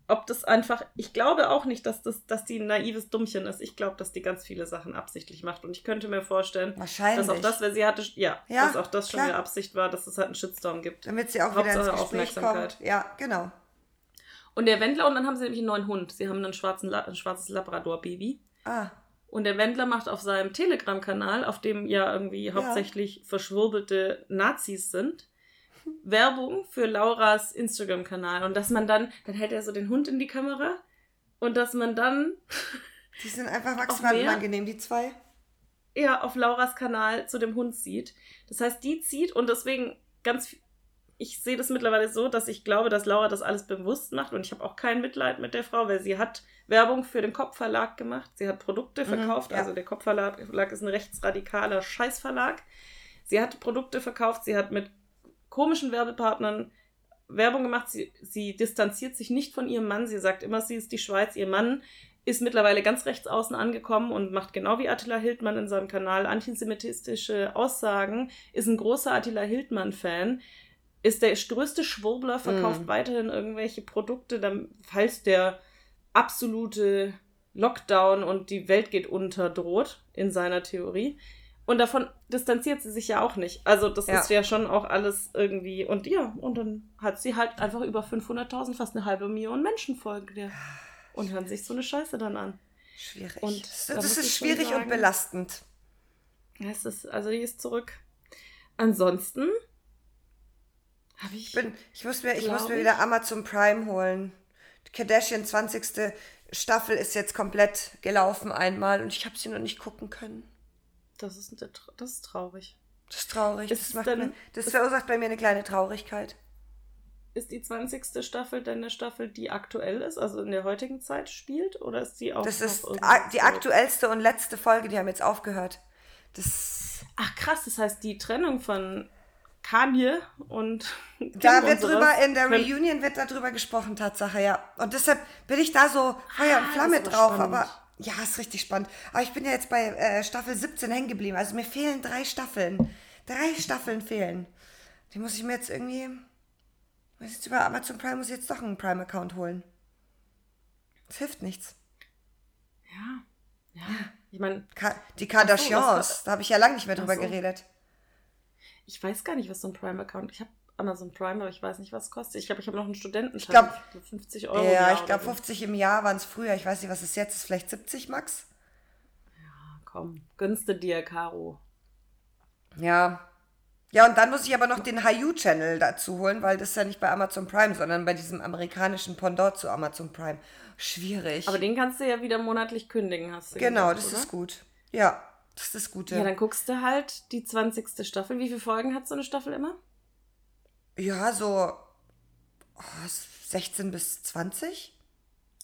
Speaker 1: ob das einfach. Ich glaube auch nicht, dass, das, dass die ein naives Dummchen ist. Ich glaube, dass die ganz viele Sachen absichtlich macht. Und ich könnte mir vorstellen, dass auch das, weil sie hatte, ja,
Speaker 2: Ja,
Speaker 1: dass auch das schon
Speaker 2: klar.
Speaker 1: ihre Absicht war, dass es halt einen Shitstorm gibt.
Speaker 2: Damit sie auch wieder ins
Speaker 1: Hauptsache
Speaker 2: Gespräch
Speaker 1: Aufmerksamkeit.
Speaker 2: kommt. Ja, genau.
Speaker 1: Und der Wendler, und dann haben sie nämlich einen neuen Hund. Sie haben einen schwarzen, ein schwarzes Labrador-Baby.
Speaker 2: Ah,
Speaker 1: Und der Wendler macht auf seinem Telegram-Kanal, auf dem ja irgendwie hauptsächlich verschwurbelte Nazis sind, Werbung für Lauras Instagram-Kanal. Und dass man dann, dann hält er so den Hund in die Kamera und dass man dann
Speaker 2: die sind einfach maximal unangenehm, die zwei.
Speaker 1: ja auf Lauras Kanal zu dem Hund sieht. Das heißt, die zieht und deswegen ganz ich sehe das mittlerweile so, dass ich glaube, dass Laura das alles bewusst macht und ich habe auch kein Mitleid mit der Frau, weil sie hat Werbung für den Kopfverlag gemacht. Sie hat Produkte
Speaker 2: Mhm,
Speaker 1: verkauft,
Speaker 2: ja.
Speaker 1: also der Kopfverlag Verlag ist ein rechtsradikaler Scheißverlag. Sie hat Produkte verkauft, sie hat mit komischen Werbepartnern Werbung gemacht, sie, sie distanziert sich nicht von ihrem Mann. Sie sagt immer, sie ist die Schweiz. Ihr Mann ist mittlerweile ganz rechts außen angekommen und macht genau wie Attila Hildmann in seinem Kanal antisemitistische Aussagen, ist ein großer Attila Hildmann-Fan, ist der größte Schwurbler, verkauft
Speaker 2: Mm.
Speaker 1: weiterhin irgendwelche Produkte, dann, falls der absolute Lockdown und die Welt geht unter droht, in seiner Theorie. Und davon distanziert sie sich ja auch nicht. Also das
Speaker 2: Ja.
Speaker 1: ist ja schon auch alles irgendwie. Und ja, und dann hat sie halt einfach über 500.000, fast eine halbe Million Menschen folgen der. Und hören sich so eine Scheiße dann an.
Speaker 2: Schwierig.
Speaker 1: Und
Speaker 2: das
Speaker 1: da
Speaker 2: das ist schwierig und
Speaker 1: sagen-
Speaker 2: belastend.
Speaker 1: Ja, es ist, also die ist zurück. Ansonsten habe ich.
Speaker 2: Ich, bin, ich muss mir, ich muss mir wieder Amazon Prime holen. Die Kardashian 20. Staffel ist jetzt komplett gelaufen einmal und ich habe sie noch nicht gucken können.
Speaker 1: Das, ist, das ist traurig.
Speaker 2: Das ist traurig.
Speaker 1: Ist
Speaker 2: Das, macht
Speaker 1: denn-
Speaker 2: mir, das
Speaker 1: ist-
Speaker 2: verursacht bei mir eine kleine Traurigkeit.
Speaker 1: Ist die 20. Staffel denn eine Staffel, die aktuell ist, also in der heutigen Zeit spielt? Oder ist die auch.
Speaker 2: Das ist die aktuellste und letzte Folge, die haben jetzt aufgehört. Das,
Speaker 1: Ach krass, das heißt, die Trennung von Kanye und.
Speaker 2: da
Speaker 1: Kim
Speaker 2: wird
Speaker 1: und
Speaker 2: drüber, in der Reunion wird darüber gesprochen, Tatsache, ja. Und deshalb bin ich da so Feuer und
Speaker 1: Ah,
Speaker 2: Flamme
Speaker 1: das ist
Speaker 2: drauf,
Speaker 1: spannend.
Speaker 2: aber ja, ist richtig spannend. Aber ich bin ja jetzt bei äh, Staffel 17 hängen geblieben. Also mir fehlen drei Staffeln. Drei Staffeln fehlen. Die muss ich mir jetzt irgendwie. Weiß jetzt über Amazon Prime muss ich jetzt doch einen Prime-Account holen. Das hilft nichts.
Speaker 1: Ja. Ja. Ich meine,
Speaker 2: Ka die
Speaker 1: so,
Speaker 2: Kardashians,
Speaker 1: was-
Speaker 2: da habe ich ja lange nicht mehr drüber
Speaker 1: so.
Speaker 2: geredet.
Speaker 1: ich weiß gar nicht, was so ein Prime-Account. Ich habe Amazon Prime, aber ich weiß nicht, was es kostet. Ich glaube, ich habe noch einen Studententarif.
Speaker 2: Ich glaub-
Speaker 1: für 50 Euro.
Speaker 2: ja, ich glaube
Speaker 1: oder so.
Speaker 2: 50 im Jahr waren es früher. Ich weiß nicht, was es jetzt ist. Vielleicht 70 Max?
Speaker 1: Ah, Komm, gönnst du dir, Caro.
Speaker 2: Ja. Ja, und dann muss ich aber noch den Hayu-Channel dazu holen, weil das ist ja nicht bei Amazon Prime, sondern bei diesem amerikanischen Pendant zu Amazon Prime. Schwierig.
Speaker 1: Aber den kannst du ja wieder monatlich kündigen, hast du
Speaker 2: genau,
Speaker 1: gesagt,
Speaker 2: das
Speaker 1: oder?
Speaker 2: ist gut. Ja, das ist das Gute.
Speaker 1: Ja, dann guckst du halt die 20. Staffel. Wie viele Folgen hat so eine Staffel immer?
Speaker 2: Ja, so oh, 16 bis 20.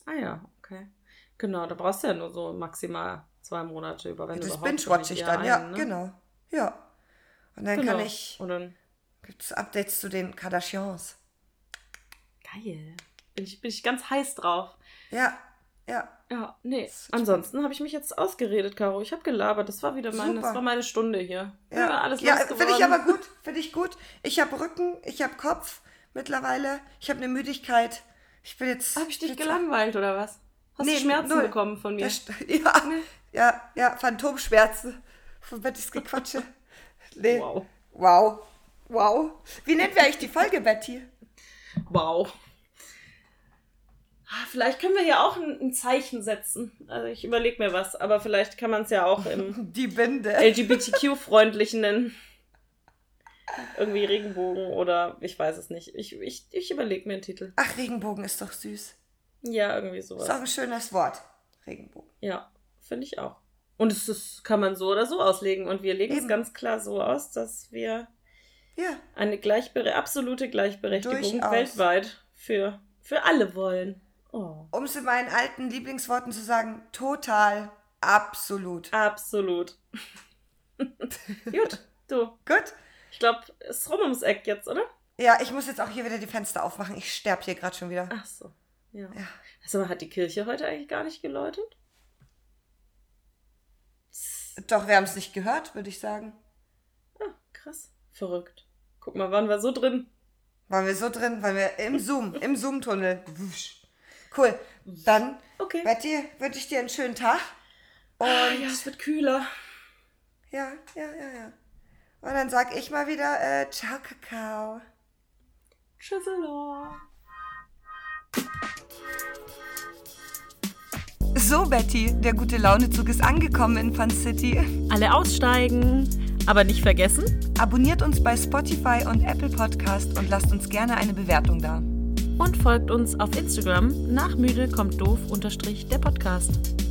Speaker 1: Ah ja, okay. Genau, da brauchst du ja nur so maximal zwei Monate über, wenn
Speaker 2: Das binge-watch ich
Speaker 1: ein
Speaker 2: dann,
Speaker 1: Jahr
Speaker 2: ja,
Speaker 1: ein, ne?
Speaker 2: genau. Ja. Und dann
Speaker 1: Genau.
Speaker 2: kann ich,
Speaker 1: Und dann,
Speaker 2: gibt es Updates zu den Kardashians.
Speaker 1: geil. Bin ich, bin ich ganz heiß drauf.
Speaker 2: Ja, ja.
Speaker 1: Ja, nee. Ansonsten habe ich mich jetzt ausgeredet, Caro. Ich habe gelabert. Das war wieder meine, das war meine Stunde hier.
Speaker 2: Ja,
Speaker 1: alles
Speaker 2: ja finde ich aber gut. Finde ich gut. Ich habe Rücken, ich habe Kopf mittlerweile. Ich habe eine Müdigkeit. Ich bin jetzt.
Speaker 1: Habe ich dich gelangweilt oder was? Hast
Speaker 2: Nee,
Speaker 1: du Schmerzen
Speaker 2: null.
Speaker 1: bekommen von mir?
Speaker 2: Das Ja, ja, ja, Phantomschmerzen. Von Bettys Gequatsche. Nee.
Speaker 1: Wow.
Speaker 2: Wow. Wow. Wie nennen wir eigentlich die Folge, Betty?
Speaker 1: Wow. Ah, Vielleicht können wir hier auch ein, ein Zeichen setzen. Also ich überlege mir was, aber vielleicht kann man es ja auch im
Speaker 2: Die Binde.
Speaker 1: LGBTQ-freundlichen nennen. Irgendwie Regenbogen oder ich weiß es nicht. Ich, ich, ich überlege mir einen Titel.
Speaker 2: Ach, Regenbogen ist doch süß.
Speaker 1: Ja, irgendwie
Speaker 2: Ist auch
Speaker 1: sowas.
Speaker 2: ein schönes Wort. Regenbogen.
Speaker 1: Ja, finde ich auch. Und es ist, kann man so oder so auslegen. Und wir legen es
Speaker 2: Eben.
Speaker 1: ganz klar so aus, dass wir
Speaker 2: Ja.
Speaker 1: eine Gleichbere absolute Gleichberechtigung
Speaker 2: Durchaus.
Speaker 1: weltweit für, für alle wollen. Oh.
Speaker 2: Um es in meinen alten Lieblingsworten zu sagen, total, absolut.
Speaker 1: Absolut. Gut, du.
Speaker 2: Gut?
Speaker 1: Ich glaube, es ist rum ums Eck jetzt, oder?
Speaker 2: Ja, ich muss jetzt auch hier wieder die Fenster aufmachen. Ich sterbe hier gerade schon wieder.
Speaker 1: Ach so. Ja.
Speaker 2: Ja.
Speaker 1: Also, hat die Kirche heute eigentlich gar nicht geläutet?
Speaker 2: Doch, wir haben es nicht gehört, würde ich sagen.
Speaker 1: Ah, krass. Verrückt. Guck mal, waren wir so drin.
Speaker 2: Waren wir so drin, waren wir im Zoom, im Zoom-Tunnel. Wusch. Cool. Dann,
Speaker 1: Okay.
Speaker 2: Betty, wünsche ich dir einen schönen Tag. Und
Speaker 1: Ah, ja, es wird kühler.
Speaker 2: ja, ja, ja, ja. Und dann sag ich mal wieder, äh, ciao, Kakao.
Speaker 1: Tschüsseloh.
Speaker 2: So, Betty, der gute Launezug ist angekommen in Fun City.
Speaker 1: Alle aussteigen. Aber nicht vergessen,
Speaker 2: Abonniert uns bei Spotify und Apple Podcast und lasst uns gerne eine Bewertung da.
Speaker 1: Und folgt uns auf Instagram nach müde kommt doof unterstrich der Podcast.